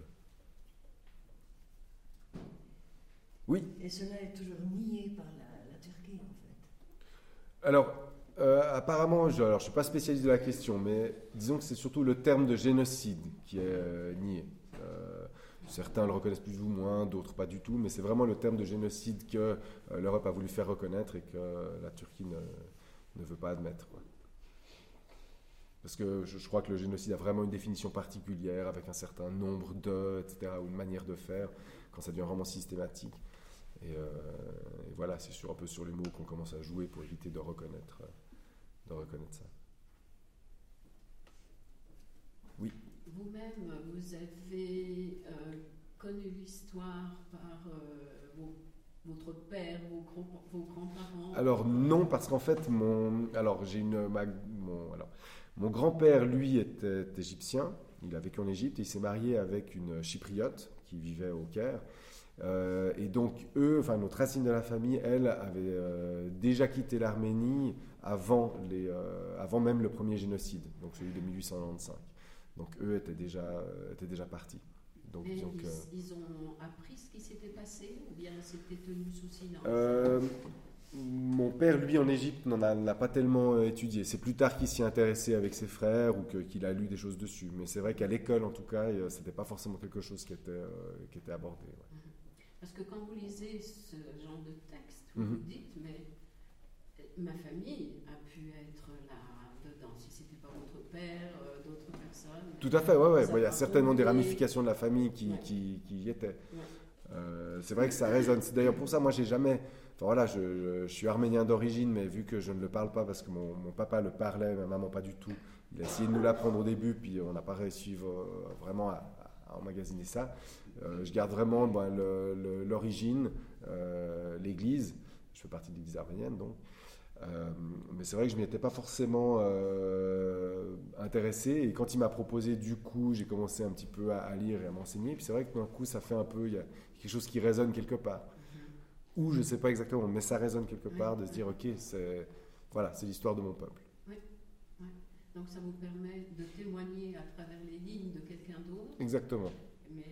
Oui. Et cela est toujours nié par la, Turquie, en fait. Alors, euh, apparemment, je ne suis pas spécialiste de la question, mais disons que c'est surtout le terme de génocide qui est nié. certains le reconnaissent plus ou moins, d'autres pas du tout, mais c'est vraiment le terme de génocide que l'Europe a voulu faire reconnaître et que la Turquie ne, ne veut pas admettre. Parce que je, crois que le génocide a vraiment une définition particulière, avec un certain nombre de, etc., ou une manière de faire, quand ça devient vraiment systématique. Et, euh, voilà, c'est sur, un peu sur les mots qu'on commence à jouer pour éviter de reconnaître, de reconnaître ça. Oui. Vous-même, vous avez euh, connu l'histoire par euh, votre père, vos, grands-parents? Alors non, parce qu'en fait, mon, alors j'ai une, mon, alors, mon grand-père, lui, était égyptien. Il a vécu en Égypte et il s'est marié avec une chypriote qui vivait au Caire. Euh, et donc, eux, enfin, notre racine de la famille, elle, avait euh, déjà quitté l'Arménie avant, les, euh, avant même le premier génocide, donc celui de 1895. Donc, eux étaient déjà, étaient déjà partis. Donc, ils, ils, ont appris ce qui s'était passé ou bien c'était tenu sous silence? Mon père, lui, en Égypte, n'en a, n'a pas tellement euh, étudié. C'est plus tard qu'il s'y est intéressé avec ses frères ou qu'il a lu des choses dessus. Mais c'est vrai qu'à l'école, en tout cas, euh, c'était pas forcément quelque chose qui était, euh, qui était abordé. ouais. Parce que quand vous lisez ce genre de texte, vous Mhm. vous dites, mais ma famille a pu être là-dedans. Si ce n'était pas votre père, d'autres personnes. Tout à fait, ouais, ouais. Il y a certainement des ramifications de la famille qui, Ouais. qui, qui y étaient. Ouais. Euh, c'est vrai que ça résonne. D'ailleurs pour ça, moi, j'ai jamais. Enfin voilà, je, suis arménien d'origine, mais vu que je ne le parle pas parce que mon, papa le parlait, ma maman pas du tout. Il a essayé de nous l'apprendre au début, puis on n'a pas réussi euh, vraiment à, à emmagasiner ça. Euh, je garde vraiment ben, l'origine, l'Église. Je fais partie de l'Église arménienne, donc. Mais c'est vrai que je m'y étais pas forcément euh, intéressé. Et quand il m'a proposé, du coup, j'ai commencé un petit peu à, à lire et à m'enseigner. Puis c'est vrai que d'un coup, ça fait un peu, il y a quelque chose qui résonne quelque part. Mhm. Ou je sais pas exactement, mais ça résonne quelque part de se dire, ok, c'est voilà, c'est l'histoire de mon peuple. Donc ça vous permet de témoigner à travers les lignes de quelqu'un d'autre. Exactement. Mais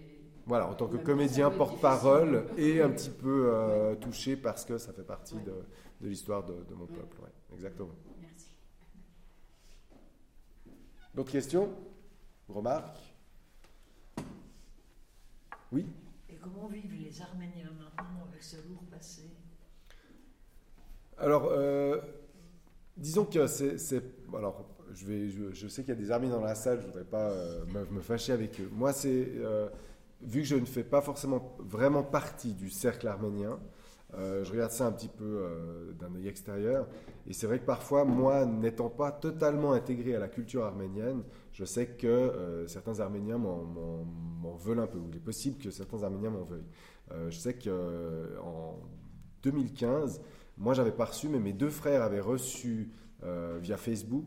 Voilà, en tant que comédien porte-parole et un petit peu euh, touché parce que ça fait partie Ouais. de, de l'histoire de, de mon peuple. ouais, exactement. merci. D'autres questions Remarques? Oui? Et comment vivent les Arméniens maintenant avec ce lourd passé? Alors, euh, disons que c'est. c'est- Alors, je, vais, je, je sais qu'il y a des Arméniens dans la salle, je ne voudrais pas euh, me, me fâcher avec eux. Moi, c'est. euh, vu que je ne fais pas forcément vraiment partie du cercle arménien, euh, je regarde ça un petit peu euh, d'un œil extérieur. Et c'est vrai que parfois, moi, n'étant pas totalement intégré à la culture arménienne, je sais que euh, certains Arméniens m'en- veulent un peu. Il est possible que certains Arméniens m'en veuillent. Je sais qu'en 2015, moi, j'avais pas reçu, mais mes deux frères avaient reçu via Facebook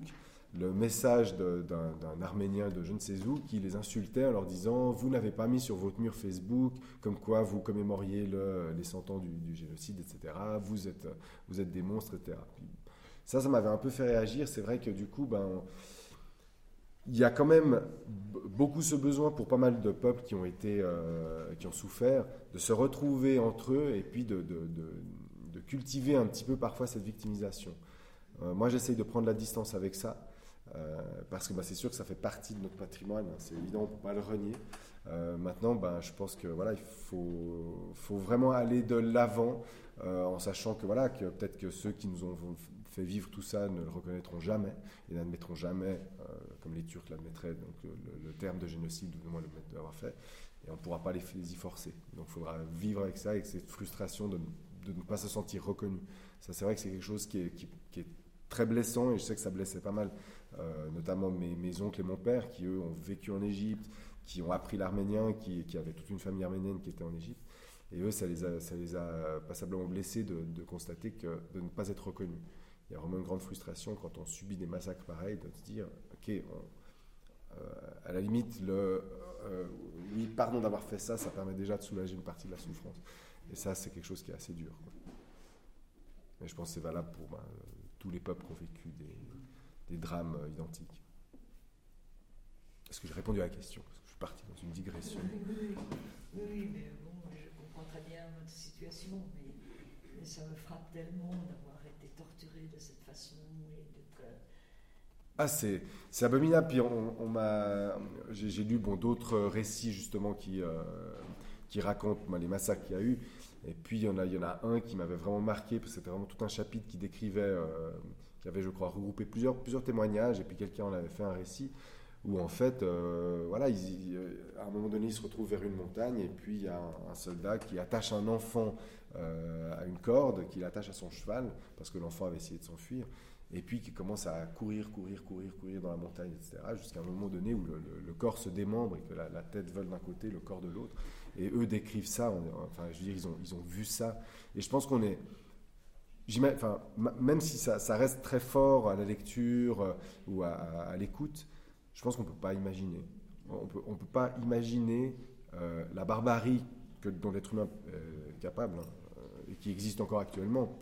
le message d'un Arménien de je ne sais où qui les insultait en leur disant Vous n'avez pas mis sur votre mur Facebook comme quoi vous commémoriez le- les 100 ans du, génocide, etc. Vous êtes, vous êtes des monstres, etc. Ça, ça m'avait un peu fait réagir. C'est vrai que du coup, ben, il y a quand même beaucoup ce besoin pour pas mal de peuples qui ont été, euh, qui ont souffert, de se retrouver entre eux et puis de- de cultiver un petit peu parfois cette victimisation. Euh, moi, j'essaye de prendre la distance avec ça. Euh, parce que bah, c'est sûr que ça fait partie de notre patrimoine, hein, c'est évident, on ne peut pas le renier. Euh, maintenant, ben, je pense que voilà, il faut, vraiment aller de l'avant euh, en sachant que peut-être que ceux qui nous ont fait vivre tout ça ne le reconnaîtront jamais et n'admettront jamais, comme les Turcs l'admettraient, le, terme de génocide ou du moins le fait d'avoir fait, et on ne pourra pas les, y forcer. Donc il faudra vivre avec ça, avec cette frustration de, ne pas se sentir reconnu. Ça, c'est vrai que c'est quelque chose qui est très blessant et je sais que ça blessait pas mal, euh, notamment mes, oncles et mon père qui eux ont vécu en Égypte, qui ont appris l'arménien, qui, avaient toute une famille arménienne qui était en Égypte. Et eux, ça les a, ça les a passablement blessés de, constater que de ne pas être reconnus. Il y a vraiment une grande frustration quand on subit des massacres pareils, de se dire, ok, euh, à la limite, euh, oui, pardon d'avoir fait ça, ça permet déjà de soulager une partie de la souffrance. Et ça, c'est quelque chose qui est assez dur. Mais je pense que c'est valable pour euh, tous les peuples qui ont vécu des, des drames euh, identiques. Est-ce que j'ai répondu à la question Parce que je suis parti dans une digression. Oui, oui, oui, oui, mais bon, je comprends très bien votre situation, mais, mais ça me frappe tellement d'avoir été torturé de cette façon et d'être. Ah, c'est, c'est abominable. Puis on, on m'a, j'ai, j'ai lu bon, d'autres récits justement qui, euh, qui racontent ben, les massacres qu'il y a eu. Et puis il y en a, il y en a un qui m'avait vraiment marqué, parce que c'était vraiment tout un chapitre qui décrivait, euh, qui avait, je crois, regroupé plusieurs, plusieurs témoignages, et puis quelqu'un en avait fait un récit, où en fait, euh, voilà, ils- à un moment donné, ils se retrouvent vers une montagne, et puis il y a un, soldat qui attache un enfant euh, à une corde, qu'il attache à son cheval, parce que l'enfant avait essayé de s'enfuir et puis qui commence à courir, courir, courir, courir dans la montagne, etc., jusqu'à un moment donné où le, corps se démembre et que la, tête vole d'un côté, le corps de l'autre. Et eux décrivent ça, enfin, je veux dire, ils ont, ils ont vu ça. Et je pense qu'on est. même si ça, reste très fort à la lecture euh, ou à, l'écoute, je pense qu'on ne peut pas imaginer. On peut, on peut pas imaginer euh, la barbarie que, dont l'être humain euh, est capable hein, et qui existe encore actuellement.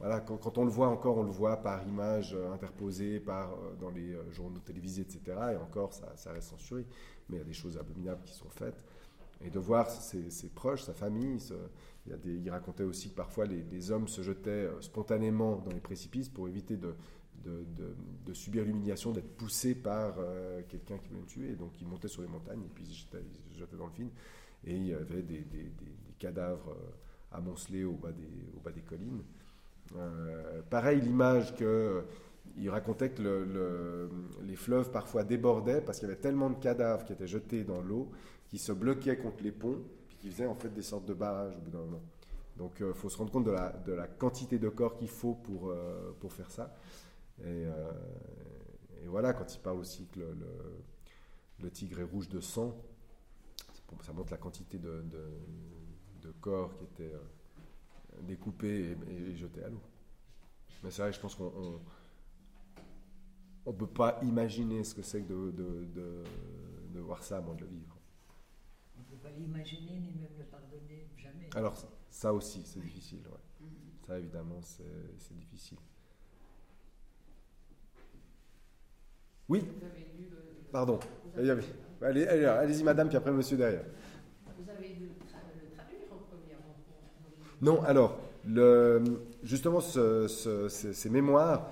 Voilà, quand, on le voit encore, on le voit par images interposées, dans les journaux télévisés, etc. Et encore, ça, reste censuré. Mais il y a des choses abominables qui sont faites. Et de voir ses, proches, sa famille. Il, racontait aussi que parfois les, hommes se jetaient euh, spontanément dans les précipices pour éviter de, subir l'humiliation d'être poussés par euh, quelqu'un qui voulait le tuer. Donc ils montaient sur les montagnes et puis ils se jetaient, dans le Fin. Et il y avait des, cadavres euh, amoncelés au bas des, collines. Pareil, l'image que il racontait que le- le- les fleuves parfois débordaient parce qu'il y avait tellement de cadavres qui étaient jetés dans l'eau qui se bloquaient contre les ponts qui faisaient en fait des sortes de barrages au bout d'un moment. Donc il faut se rendre compte de la, de la quantité de corps qu'il faut pour, euh, pour faire ça. Et, euh, voilà, quand il parle aussi que le, tigre est rouge de sang, ça- montre la quantité de, de- corps qui étaient euh, découpés et, et jetés à l'eau. Mais c'est vrai, je pense qu'on on, peut pas imaginer ce que c'est que de, de, de- de voir ça à moins de le vivre. On ne peut pas l'imaginer ni même le pardonner, jamais. Alors ça aussi, c'est difficile. ouais. Mhm. Ça évidemment, c'est c'est difficile. Oui, Vous avez lu le. Pardon. Vous Il y avez, avait- allez, allez, allez-y madame, puis après monsieur derrière. vous avez dû le tra- le traduire en qu'on- Non, alors, le, justement, ce- ce- ces, ces mémoires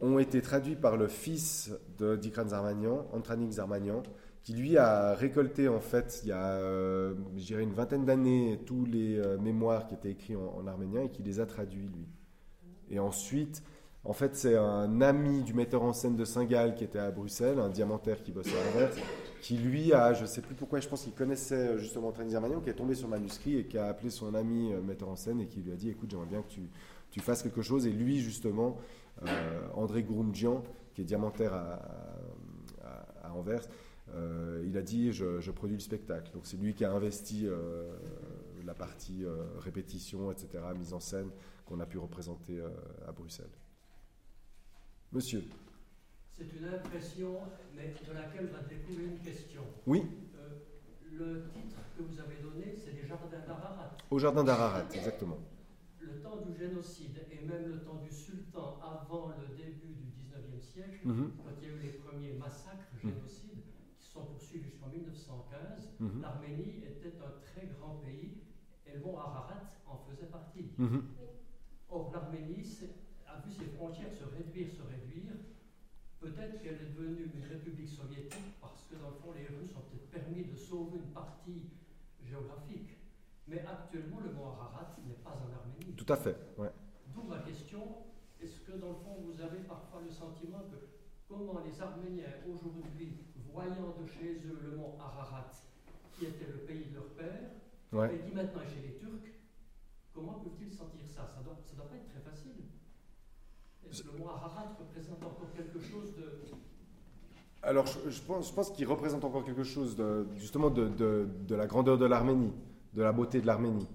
ont été traduits par le fils de Dikran Zarmanian, Antranik Zarmanian, qui lui a récolté, en fait, il y a, euh, je dirais, une vingtaine d'années, tous les euh, mémoires qui étaient écrits en, en arménien et qui les a traduits, lui. Et ensuite, en fait, c'est un ami du metteur en scène de Saint-Gall qui était à Bruxelles, un diamantaire qui bossait à Anvers, qui lui a, je ne sais plus pourquoi, je pense qu'il connaissait euh, justement Antranik Zarmanian, qui est tombé sur le manuscrit et qui a appelé son ami euh, metteur en scène et qui lui a dit, écoute, j'aimerais bien que tu, tu fasses quelque chose. Et lui, justement, euh, André Groumdjian, qui est diamantaire à Anvers, euh, il a dit je, je produis le spectacle. Donc c'est lui qui a investi euh, la partie euh, répétition, etc., mise en scène qu'on a pu représenter à Bruxelles. Monsieur. C'est une impression, mais de laquelle va découler une question. Oui, le titre que vous avez donné, c'est Les Jardins d'Ararat. au jardin d'Ararat, exactement. Le temps du génocide et même le temps du sultan avant le début du 19e siècle, Mhm, quand il y a eu les premiers massacres, génocides, sont poursuivis jusqu'en 1915, mhm, l'Arménie était un très grand pays et le mont Ararat en faisait partie. mhm. Or, l'Arménie a vu ses frontières se réduire, se réduire. Peut-être qu'elle est devenue une république soviétique parce que, dans le fond, les Russes ont peut-être permis de sauver une partie géographique. Mais actuellement, le mont Ararat n'est pas en Arménie. Tout à fait. Ouais. D'où ma question est-ce que, dans le fond, vous avez parfois le sentiment que comment les Arméniens, aujourd'hui, voyant de chez eux le mont Ararat, qui était le pays de leur père, Ouais. et qui maintenant chez les Turcs, comment peuvent-ils sentir ça? Ça ne doit, pas être très facile. Le mont Ararat représente encore quelque chose de... Alors, je, je pense, je pense qu'il représente encore quelque chose, de, justement, de, de- de la grandeur de l'Arménie, de la beauté de l'Arménie.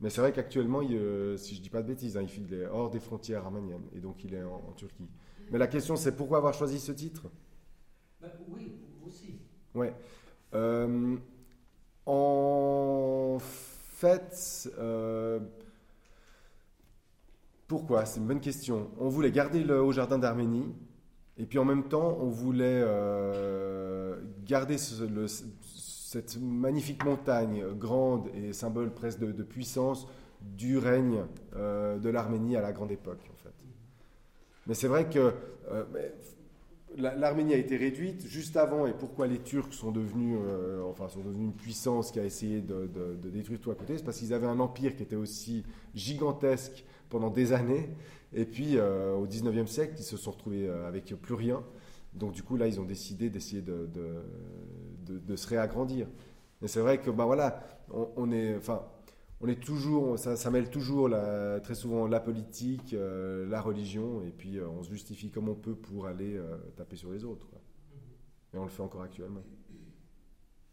Mais c'est vrai qu'actuellement, euh, si je dis pas de bêtises, hein, il est hors des frontières arméniennes, et donc il est en, en Turquie. Mais la question, c'est pourquoi avoir choisi ce titre? Ben, oui. Ouais. Euh, en fait, euh, pourquoi? C'est une bonne question. On voulait garder le haut jardin d'Arménie, et puis en même temps, on voulait euh, garder cette magnifique montagne grande et symbole presque de, de puissance du règne de l'Arménie à la grande époque, en fait. Mais c'est vrai que l'Arménie a été réduite juste avant, et pourquoi les Turcs sont devenus, euh, enfin, sont une puissance qui a essayé de, de- détruire tout à côté, c'est parce qu'ils avaient un empire qui était aussi gigantesque pendant des années, et puis euh, au 19e siècle, ils se sont retrouvés euh, avec plus rien. Donc du coup, là, ils ont décidé d'essayer de, de- se réagrandir. Et c'est vrai que, ben voilà, on, on est, on est toujours, ça, mêle toujours très souvent la politique, euh, la religion, et puis euh, on se justifie comme on peut pour aller euh, taper sur les autres. Et on le fait encore actuellement.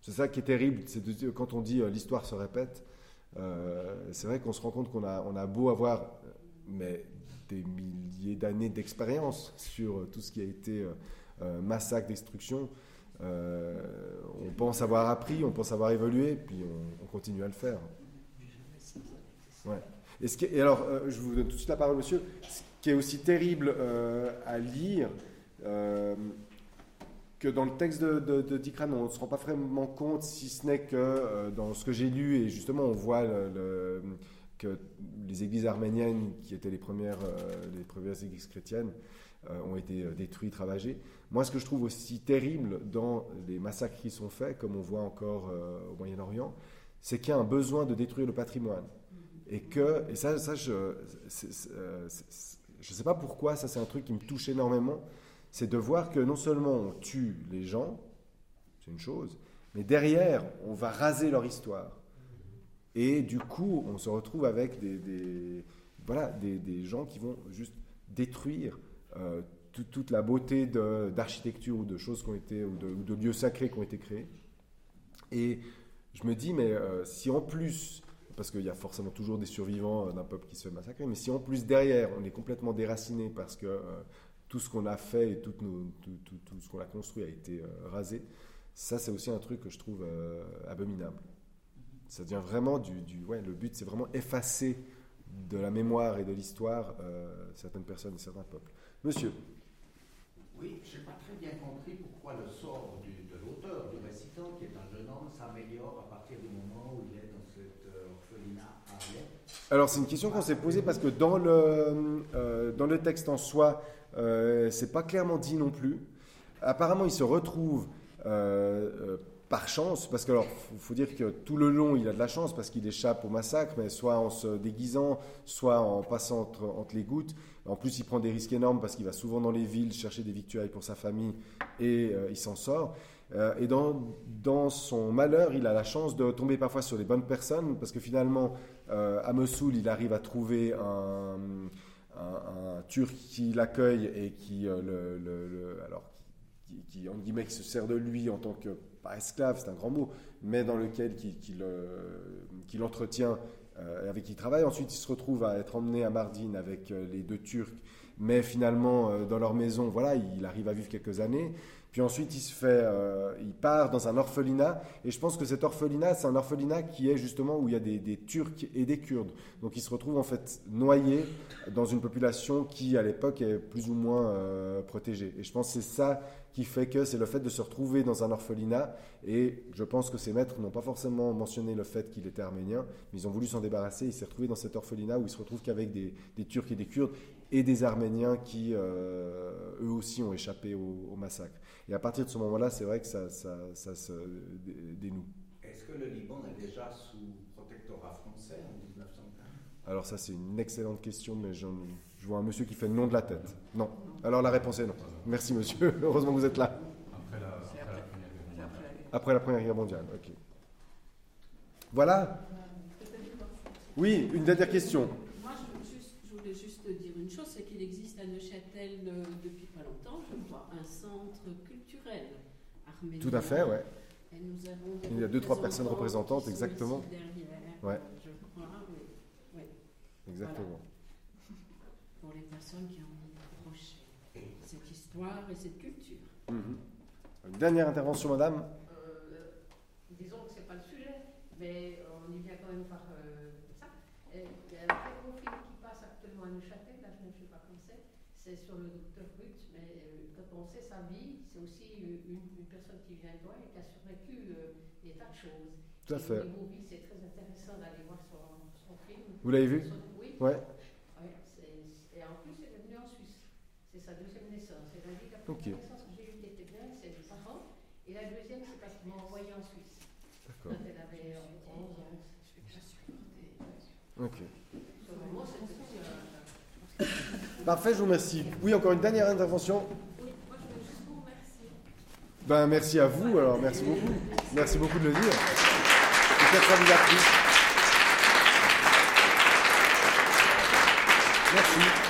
C'est ça qui est terrible, c'est de quand on dit l'histoire se répète, c'est vrai qu'on se rend compte qu'on a, beau avoir des milliers d'années d'expérience sur tout ce qui a été massacre, destruction. On pense avoir appris, on pense avoir évolué, puis on continue à le faire. Et, alors, euh, je vous donne tout de suite la parole, monsieur. Ce qui est aussi terrible euh, à lire, euh, que dans le texte de, de, on ne se rend pas vraiment compte, si ce n'est que dans ce que j'ai lu, et justement on voit que les églises arméniennes, qui étaient les premières, les premières églises chrétiennes, ont été détruites, ravagées. Moi, ce que je trouve aussi terrible dans les massacres qui sont faits, comme on voit encore au Moyen-Orient, c'est qu'il y a un besoin de détruire le patrimoine. Et que, et ça, ça je euh, je sais pas pourquoi, ça c'est un truc qui me touche énormément, c'est de voir que non seulement on tue les gens, c'est une chose, mais derrière, on va raser leur histoire. Et du coup, on se retrouve avec des, des- voilà, des, des gens qui vont juste détruire euh, tout- toute la beauté d'architecture ou de choses qui ont été, ou de, ou de lieux sacrés qui ont été créés. Et je me dis, mais euh, si en plus, parce qu'il y a forcément toujours des survivants euh, d'un peuple qui se fait massacrer, mais si en plus derrière, on est complètement déraciné parce que euh, tout ce qu'on a fait et tout, ce qu'on a construit a été euh, rasé, ça c'est aussi un truc que je trouve abominable. Ça devient vraiment du, ouais, le but c'est vraiment effacer de la mémoire et de l'histoire certaines personnes et certains peuples. Monsieur, Oui, je n'ai pas très bien compris pourquoi le sort de l'auteur, du récitant, qui est un jeune homme, s'améliore à partir du moment où il est dans cette euh, orphelinat à Alep. Alors c'est une question qu'on s'est posée parce que dans le, euh, dans le texte en soi, euh, c'est pas clairement dit non plus. Apparemment, il se retrouve euh, euh, par chance, parce que alors faut, dire que tout le long, il a de la chance parce qu'il échappe au massacre, mais soit en se déguisant, soit en passant entre, les gouttes. En plus, il prend des risques énormes parce qu'il va souvent dans les villes chercher des victuailles pour sa famille et il s'en sort. Et dans, dans son malheur, il a la chance de tomber parfois sur les bonnes personnes parce que finalement, à Mossoul, il arrive à trouver un, Turc qui l'accueille et qui, euh, le, le- le- alors, qui, entre guillemets, qui se sert de lui en tant que, esclave, c'est un grand mot, mais dans lequel qui, qui le- l'entretient, euh, avec qui il travaille. Ensuite, il se retrouve à être emmené à Mardin avec euh, les deux Turcs, mais finalement, euh, dans leur maison, voilà, il arrive à vivre quelques années. Puis ensuite, il se fait, euh, il part dans un orphelinat, et je pense que cet orphelinat, c'est un orphelinat qui est justement où il y a des, Turcs et des Kurdes. Donc, il se retrouve en fait noyé dans une population qui, à l'époque, est plus ou moins euh, protégée. Et je pense que c'est ça qui fait que c'est le fait de se retrouver dans un orphelinat. Et je pense que ces maîtres n'ont pas forcément mentionné le fait qu'il était arménien, mais ils ont voulu s'en débarrasser. Il s'est retrouvé dans cet orphelinat où il se retrouve qu'avec des, Turcs et des Kurdes et des Arméniens qui, euh, eux aussi, ont échappé au massacre. Et à partir de ce moment-là, c'est vrai que ça, ça, ça se dé- dénoue. Est-ce que le Liban est déjà sous protectorat français en 1915 Alors ça, c'est une excellente question, mais je vois un monsieur qui fait le nom de la tête. Non. Alors la réponse est non. Merci monsieur. Heureusement que vous êtes là. Après la, après. Première Guerre mondiale. après la guerre. Après la Première Guerre mondiale. Ok. Voilà. Oui, une dernière question. Moi, je, juste- je voulais juste dire une chose, c'est qu'il existe à Neuchâtel euh, depuis pas longtemps, je crois, un centre culturel Tout à fait, ouais. Et nous avons Il y a deux, trois personnes représentantes, qui sont exactement. ici derrière, Ouais. euh, je crois, oui, Exactement. pour les personnes qui ont envie d'approcher cette histoire et cette culture. Mhm. Une dernière intervention, madame. Euh, disons que ce n'est pas le sujet, mais on y vient quand même par euh, ça. Et Il y a un très gros film qui passe actuellement à Neuchâtel, là je ne sais pas comment c'est, c'est sur le docteur Ruth, mais euh, quand on sait sa vie, c'est aussi euh, une, une personne qui vient de loin et qui a survécu euh, choses. Tout à fait. C'est très intéressant d'aller voir son, son film. Vous l'avez vu Son- Oui. Ouais. Ouais, c'est- et en plus, elle est venue en Suisse. C'est sa deuxième naissance. Elle a dit la première naissance que j'ai eue qui était bien, c'est mes parents. Et la deuxième, c'est parce qu'ils m'ont envoyé en Suisse. D'accord. Quand elle avait euh, 11 ans. Ok. Un- Parfait, je vous remercie. Oui, encore une dernière intervention. Oui, moi, je voulais juste vous remercier. Ben, merci à vous, alors merci beaucoup. Merci beaucoup de le dire. Peut-être ça vous. Merci.